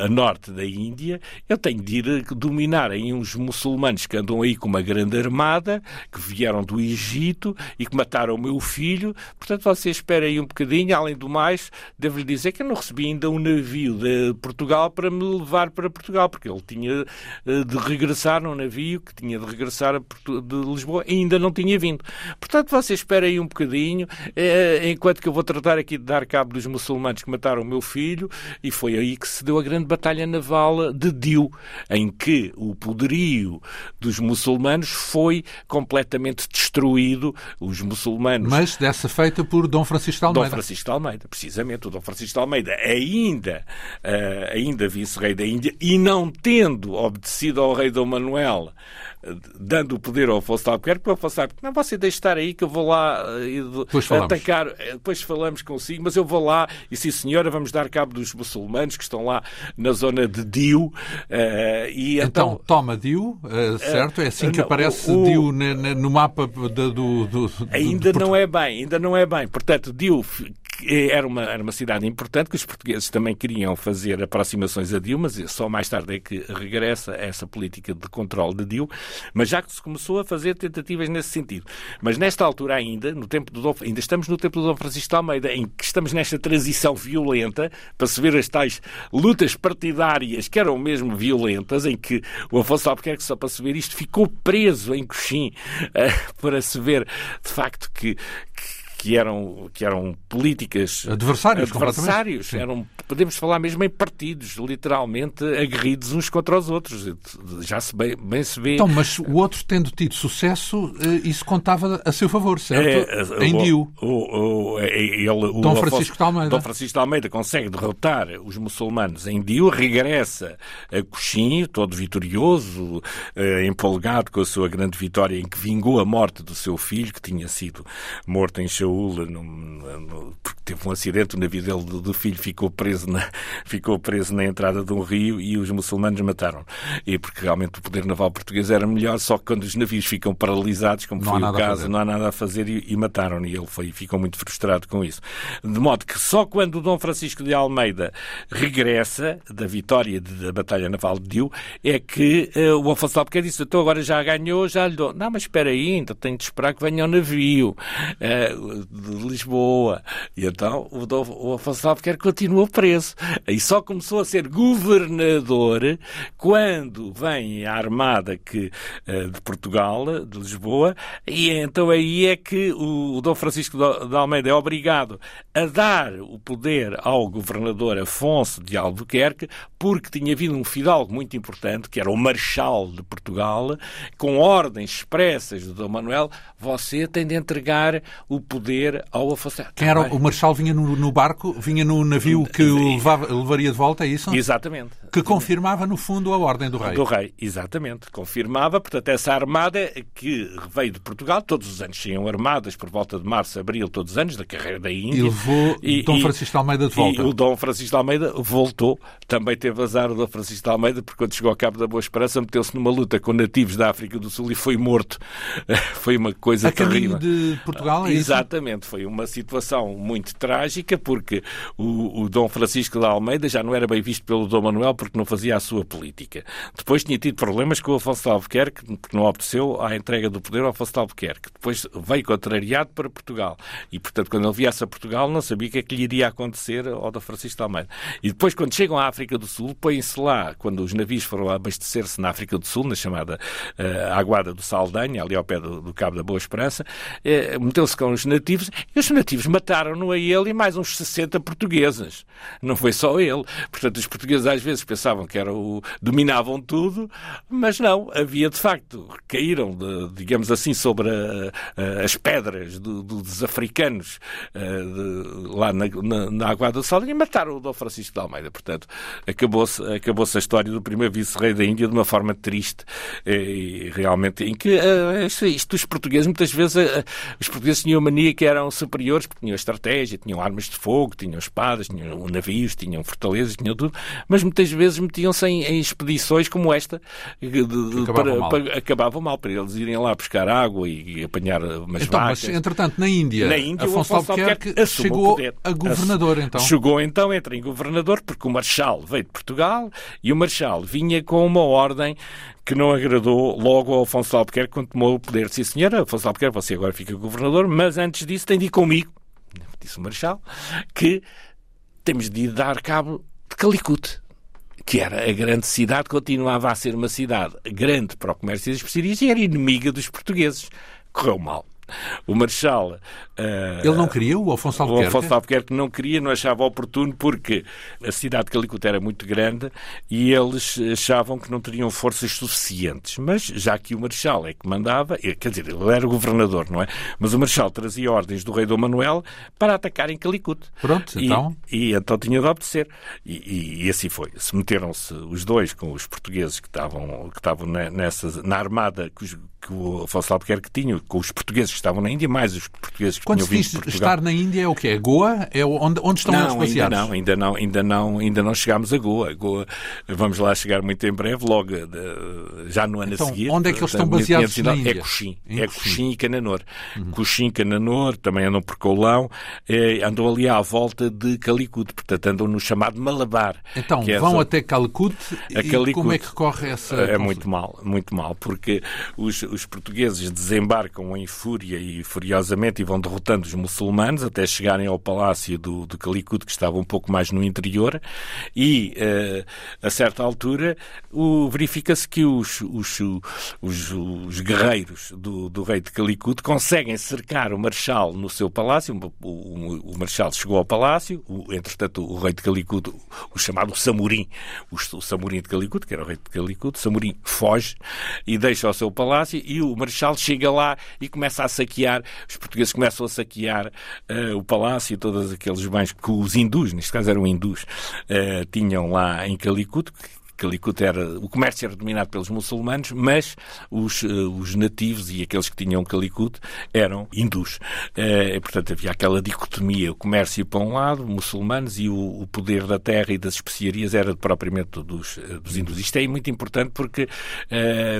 Speaker 2: a norte da Índia. Eu tenho de ir dominar aí uns muçulmanos que andam aí com uma grande armada, que vieram do Egito e que mataram o meu filho. Portanto, você espera aí um bocadinho. Além do mais, devo-lhe dizer que eu não recebi ainda um navio de Portugal para me levar para Portugal, porque ele tinha de regressar num navio que tinha de regressar de Lisboa ainda não tinha vindo. Portanto, você espera aí um bocadinho, eh, enquanto que eu vou tratar aqui de dar cabo dos muçulmanos que mataram o meu filho, e foi aí que se deu a grande batalha naval de Diu, em que o poderio dos muçulmanos foi completamente destruído. Os muçulmanos.
Speaker 1: Mas dessa feita por Dom Francisco de Almeida.
Speaker 2: Dom Francisco de Almeida, precisamente. O Dom Francisco de Almeida, ainda, uh, ainda vice-rei da Índia, e não tendo obedecido ao rei Dom Manuel dando o poder ao Afonso de Albuquerque, para Albuquerque, não, você deixe estar aí que eu vou lá uh, atacar, eh, depois falamos consigo, mas eu vou lá e sim senhora, vamos dar cabo dos muçulmanos que estão lá na zona de Dio. Uh,
Speaker 1: e então, então, toma Dio, uh, certo? É assim que não, aparece o, Dio no mapa do, do, do
Speaker 2: Ainda não é bem, ainda não é bem. Portanto, Dio era uma, era uma cidade importante que os portugueses também queriam fazer aproximações a Dio, mas só mais tarde é que regressa essa política de controle de Dio, mas já que se começou a fazer tentativas nesse sentido. Mas nesta altura ainda, no tempo do Dom, ainda estamos no tempo do Dom Francisco de Almeida, em que estamos nesta transição violenta, para se ver as tais lutas partidárias que eram mesmo violentas, em que o Afonso Albuquerque, só para se ver isto, ficou preso em Coxim, uh, para se ver de facto que, que que eram, que eram políticas
Speaker 1: adversários,
Speaker 2: adversários eram, podemos falar mesmo em partidos, literalmente aguerridos uns contra os outros. Já se bem, bem se vê.
Speaker 1: Então, mas o outro tendo tido sucesso, eh, isso contava a seu favor, certo? É, em Dio.
Speaker 2: O, o, é, o,
Speaker 1: Dom Francisco de Almeida.
Speaker 2: Dom Francisco de Almeida consegue derrotar os muçulmanos em Dio, regressa a Coxim, todo vitorioso, eh, empolgado com a sua grande vitória em que vingou a morte do seu filho, que tinha sido morto em Shaul Saúl, no, no, porque teve um acidente, o navio dele do, do, filho ficou preso, na, ficou preso na entrada de um rio e os muçulmanos mataram. E porque realmente o poder naval português era melhor, só que quando os navios ficam paralisados, como não foi o caso, não há nada a fazer e, e mataram. E ele foi, ficou muito frustrado com isso. De modo que só quando o Dom Francisco de Almeida regressa da vitória da Batalha Naval de Dio é que uh, o Afonso Albuquerque disse: então agora já ganhou, já lhe dou. Não, mas espera aí, ainda tenho de esperar que venha o navio. Uh, de Lisboa. E então o, o Afonso Albuquerque continuou preso. E só começou a ser governador quando vem a armada que, eh, de Portugal, de Lisboa, e então aí é que o, o Dom Francisco de Almeida é obrigado a dar o poder ao governador Afonso de Albuquerque, porque tinha havido um fidalgo muito importante, que era o Marechal de Portugal, com ordens expressas de Dom Manuel, você tem de entregar o poder poder ao afastar.
Speaker 1: Quem era o Marechal vinha no, no, barco, vinha no navio que o levava, levaria de volta, é isso?
Speaker 2: Exatamente.
Speaker 1: Que confirmava, no fundo, a ordem do rei.
Speaker 2: Do rei, exatamente. Confirmava, portanto, essa armada que veio de Portugal, todos os anos tinham armadas, por volta de março, abril, todos os anos, da carreira da Índia.
Speaker 1: E levou e, Dom Francisco de Almeida de volta.
Speaker 2: E o Dom Francisco de Almeida voltou. Também teve azar o Dom Francisco de Almeida, porque quando chegou ao Cabo da Boa Esperança, meteu-se numa luta com nativos da África do Sul e foi morto. foi uma coisa
Speaker 1: a
Speaker 2: terrível.
Speaker 1: de Portugal, é
Speaker 2: Exatamente. Foi uma situação muito trágica, porque o, o Dom Francisco de Almeida já não era bem visto pelo Dom Manuel porque não fazia a sua política. Depois tinha tido problemas com o Afonso de Albuquerque, porque não obteceu à entrega do poder ao Afonso de Albuquerque. Depois veio contrariado para Portugal. E, portanto, quando ele viesse a Portugal, não sabia o que é que lhe iria acontecer ao Dom Francisco de Almeida. E depois, quando chegam à África do Sul, põem-se lá, quando os navios foram abastecer-se na África do Sul, na chamada uh, Aguada do Saldanha, ali ao pé do, do Cabo da Boa Esperança, uh, meteu-se com os nativos e os nativos mataram-no a ele e mais uns 60 portugueses. Não foi só ele. Portanto, os portugueses às vezes pensavam que era o... dominavam tudo, mas não. Havia, de facto, caíram, de, digamos assim, sobre a, a, as pedras do, do, dos africanos de, lá na, na, na Água do Sal e mataram o Dom Francisco de Almeida. Portanto, acabou-se acabou a história do primeiro vice-rei da Índia de uma forma triste e realmente em que isto, isto os portugueses, muitas vezes, os portugueses tinham mania que eram superiores porque tinham estratégia. Tinham armas de fogo, tinham espadas, tinham navios, tinham fortalezas, tinham tudo, mas muitas vezes metiam-se em, em, expedições como esta, de, de,
Speaker 1: acabavam, mal.
Speaker 2: Para, mal, para eles irem lá buscar água e, e apanhar umas
Speaker 1: então,
Speaker 2: vacas.
Speaker 1: Mas, entretanto, na Índia,
Speaker 2: na Índia
Speaker 1: Afonso, Afonso Albuquerque chegou a governador, então.
Speaker 2: Chegou então, entra em governador, porque o Marechal veio de Portugal e o Marechal vinha com uma ordem que não agradou logo ao Afonso Albuquerque quando tomou o poder. Sim, senhora, Afonso Albuquerque, você agora fica governador, mas antes disso tem de ir comigo, disse o Marechal, que temos de dar cabo de Calicut que era a grande cidade, continuava a ser uma cidade grande para o comércio das especiarias e era inimiga dos portugueses. Correu mal. O Marechal.
Speaker 1: Uh, Ele não queria, o Afonso Albuquerque?
Speaker 2: O Albuquerque não queria, não achava oportuno, porque a cidade de Calicut era muito grande e eles achavam que não teriam forças suficientes. Mas já que o Marechal é que mandava, quer dizer, ele era governador, não é? Mas o Marechal trazia ordens do rei Dom Manuel para atacar em Calicut.
Speaker 1: Pronto, então.
Speaker 2: E, e então tinha de obedecer. E, e, e assim foi. Se meteram-se os dois com os portugueses que estavam, que estavam nessa, na armada que, os, que o Afonso Albuquerque tinha, com os portugueses que estavam na Índia, mais os portugueses que
Speaker 1: Quando
Speaker 2: tinham vindo de
Speaker 1: Portugal. estar na Índia é o quê? É Goa? É onde, onde estão
Speaker 2: não,
Speaker 1: eles baseados?
Speaker 2: Ainda não, ainda não, ainda não, ainda não chegámos a Goa. Goa. Vamos lá chegar muito em breve, logo de, já no ano
Speaker 1: então,
Speaker 2: a seguir.
Speaker 1: Onde é que eles estão baseados na Índia?
Speaker 2: É Coxim. É Coxim e Cananor. Uhum. Coxim, Cananor, também andam por Coulão, é, andam ali à volta de Calicut, portanto andam no chamado Malabar.
Speaker 1: Então,
Speaker 2: é
Speaker 1: vão até Calicut e Calicut. como é que corre essa...
Speaker 2: É muito mal, muito mal, porque os, os portugueses desembarcam em fúria e furiosamente e vão derrotando os muçulmanos até chegarem ao palácio do, do Calicut, que estava um pouco mais no interior, e uh, a certa altura verifica-se que os, os, os, os guerreiros do, do, rei de Calicut conseguem cercar o marechal no seu palácio. O, o, o marechal chegou ao palácio, o, entretanto, o rei de Calicut, o, chamado Samurim, o, o Samurim de Calicut, que era o rei de Calicut, Samurim foge e deixa o seu palácio e o marechal chega lá e começa a saquear, os portugueses começam a saquear uh, o palácio e todos aqueles bens que os hindus, neste caso eram hindus, uh, tinham lá em Calicut, Calicut era, o comércio era dominado pelos muçulmanos, mas os, uh, os nativos e aqueles que tinham Calicut eram hindus. Uh, portanto, havia aquela dicotomia, o comércio para um lado, muçulmanos, e o, o poder da terra e das especiarias era propriamente dos, uh, dos hindus. Isto é muito importante porque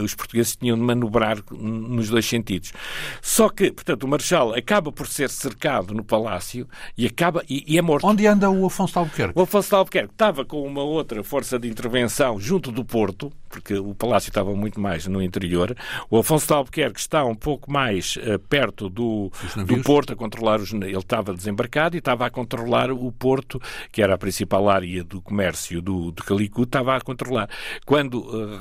Speaker 2: os portugueses tinham de manobrar nos dois sentidos. Só que, portanto, o Marechal acaba por ser cercado no palácio e acaba e, e é morto.
Speaker 1: Onde anda o Afonso de Albuquerque?
Speaker 2: O Afonso de Albuquerque estava com uma outra força de intervenção junto do Porto, porque o palácio estava muito mais no interior. O Afonso de Albuquerque está um pouco mais uh, perto do, do Porto, a controlar os. Ele estava desembarcado e estava a controlar o Porto, que era a principal área do comércio do, do Calicut, estava a controlar. Quando uh,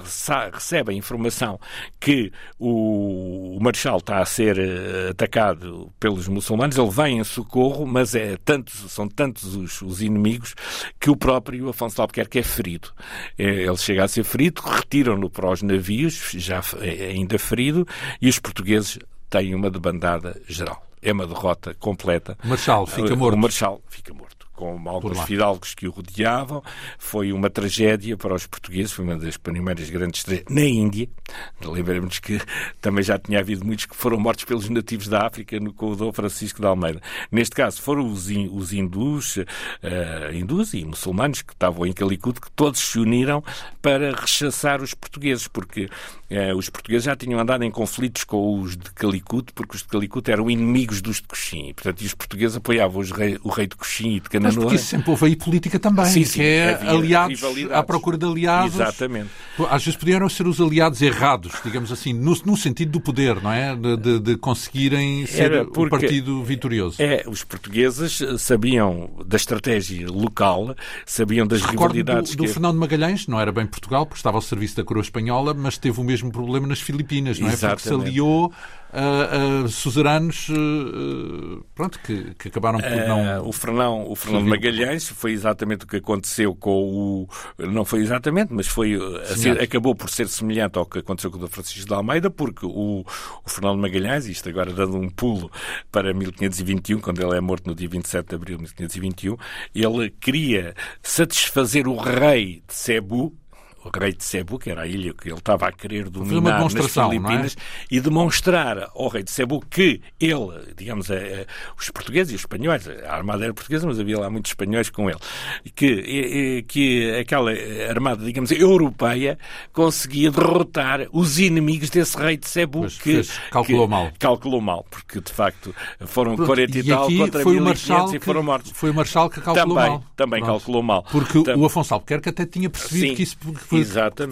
Speaker 2: recebe a informação que o, o Marechal está a ser uh, atacado pelos muçulmanos, ele vem em socorro, mas é tantos, são tantos os, os inimigos que o próprio Afonso de Albuquerque é ferido. É, ele chega a ser ferido, retiram-no para os navios, já é ainda ferido, e os portugueses têm uma debandada geral. É uma derrota completa.
Speaker 1: O Marechal fica morto.
Speaker 2: O Marechal fica morto com alguns fidalgos que o rodeavam. Foi uma tragédia para os portugueses, foi uma das primeiras grandes tragédias na Índia. Lembramos que também já tinha havido muitos que foram mortos pelos nativos da África no com o Dom Francisco de Almeida. Neste caso foram os, os hindus, uh, hindus e muçulmanos que estavam em Calicut, que todos se uniram para rechaçar os portugueses, porque uh, os portugueses já tinham andado em conflitos com os de Calicut, porque os de Calicut eram inimigos dos de Coxim. E, portanto, os portugueses apoiavam rei, o rei de Coxim e de Canaã
Speaker 1: mas porque isso sempre houve aí política também, sim, sim, que é aliados, à procura de aliados.
Speaker 2: Exatamente.
Speaker 1: Às vezes podiam ser os aliados errados, digamos assim, no, no sentido do poder, não é? De, de, de conseguirem ser o partido vitorioso.
Speaker 2: É, os portugueses sabiam da estratégia local, sabiam das
Speaker 1: Recordo
Speaker 2: rivalidades.
Speaker 1: Do, do que... Fernando Magalhães, não era bem Portugal, porque estava ao serviço da coroa espanhola, mas teve o mesmo problema nas Filipinas, não é? Exatamente. Porque se aliou a, a suzeranos uh, pronto, que, que, acabaram por não.
Speaker 2: Uh, o Fernão, o Fernão Magalhães foi exatamente o que aconteceu com o. Não foi exatamente, mas foi assim, acabou por ser semelhante ao que aconteceu com o Francisco de Almeida, porque o, o Fernão Magalhães, isto agora dando um pulo para 1521, quando ele é morto no dia 27 de abril de 1521, ele queria satisfazer o rei de Cebu, rei de Cebu, que era a ilha que ele estava a querer dominar nas é? Filipinas, é? e demonstrar ao rei de Cebu que ele, digamos, é, os portugueses e os espanhóis, a armada era portuguesa, mas havia lá muitos espanhóis com ele, que, que aquela armada, digamos, europeia conseguia derrotar os inimigos desse rei de Cebu, que
Speaker 1: calculou
Speaker 2: que,
Speaker 1: mal.
Speaker 2: Calculou mal, porque de facto foram Pronto, 40 e, e tal contra 1500 e foram mortos.
Speaker 1: Foi o Marshal que calculou
Speaker 2: também,
Speaker 1: mal.
Speaker 2: Também Pronto. calculou mal.
Speaker 1: Porque o Afonso Albuquerque até tinha percebido Sim, que isso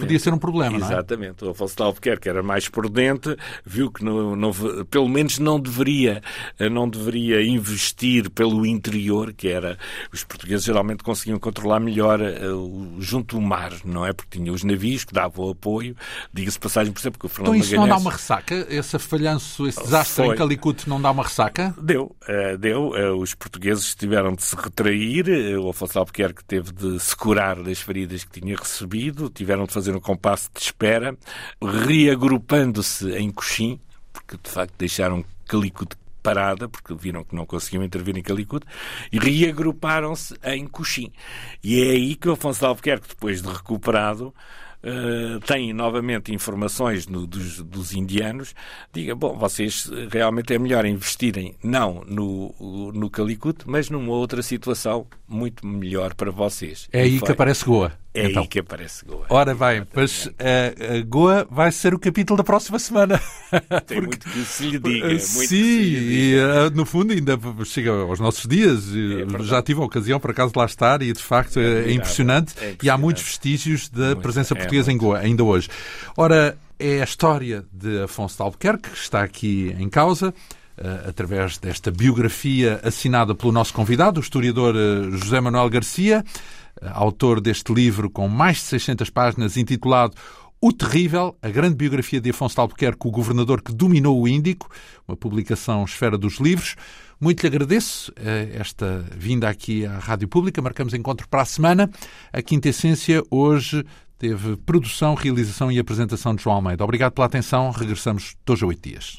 Speaker 1: podia ser um problema,
Speaker 2: não é? Exatamente. O Afonso de Albuquerque era mais prudente, viu que não, não, pelo menos não deveria, não deveria investir pelo interior, que era... Os portugueses geralmente conseguiam controlar melhor uh, junto ao mar, não é? Porque tinha os navios que davam apoio. Diga-se passagem, por exemplo, que o Fernando
Speaker 1: Então isso
Speaker 2: Magalhães...
Speaker 1: não dá uma ressaca? Esse falhanço, esse desastre Foi. em Calicut não dá uma ressaca?
Speaker 2: Deu. Uh, deu. Uh, os portugueses tiveram de se retrair. o Afonso Albuquerque teve de se curar das feridas que tinha recebido. Tiveram de fazer um compasso de espera, reagrupando-se em Coxim, porque de facto deixaram Calicut parada, porque viram que não conseguiam intervir em Calicut, e reagruparam-se em Coxim. E é aí que o Afonso de Albuquerque, depois de recuperado, uh, tem novamente informações no, dos, dos, indianos, diga, bom, vocês realmente é melhor investirem não no, no Calicut, mas numa outra situação muito melhor para vocês.
Speaker 1: É e aí foi. que aparece Goa.
Speaker 2: É então. aí que aparece Goa.
Speaker 1: Ora bem, mas uh, Goa vai ser o capítulo da próxima semana.
Speaker 2: Tem Porque, muito que se lhe diga.
Speaker 1: Uh, sim, e uh, no fundo ainda chega aos nossos dias. É já tive a ocasião, por acaso, de lá estar e de facto é, é, impressionante, é impressionante, e há muitos vestígios da muito, presença é portuguesa em Goa, ainda hoje. Ora, é a história de Afonso de Albuquerque que está aqui em causa. Uh, através desta biografia assinada pelo nosso convidado, o historiador José Manuel Garcia autor deste livro com mais de 600 páginas, intitulado O Terrível, a grande biografia de Afonso de Albuquerque, o governador que dominou o Índico, uma publicação Esfera dos Livros. Muito lhe agradeço eh, esta vinda aqui à Rádio Pública. Marcamos encontro para a semana. A Quinta Essência hoje teve produção, realização e apresentação de João Almeida. Obrigado pela atenção. Regressamos dois a oito dias.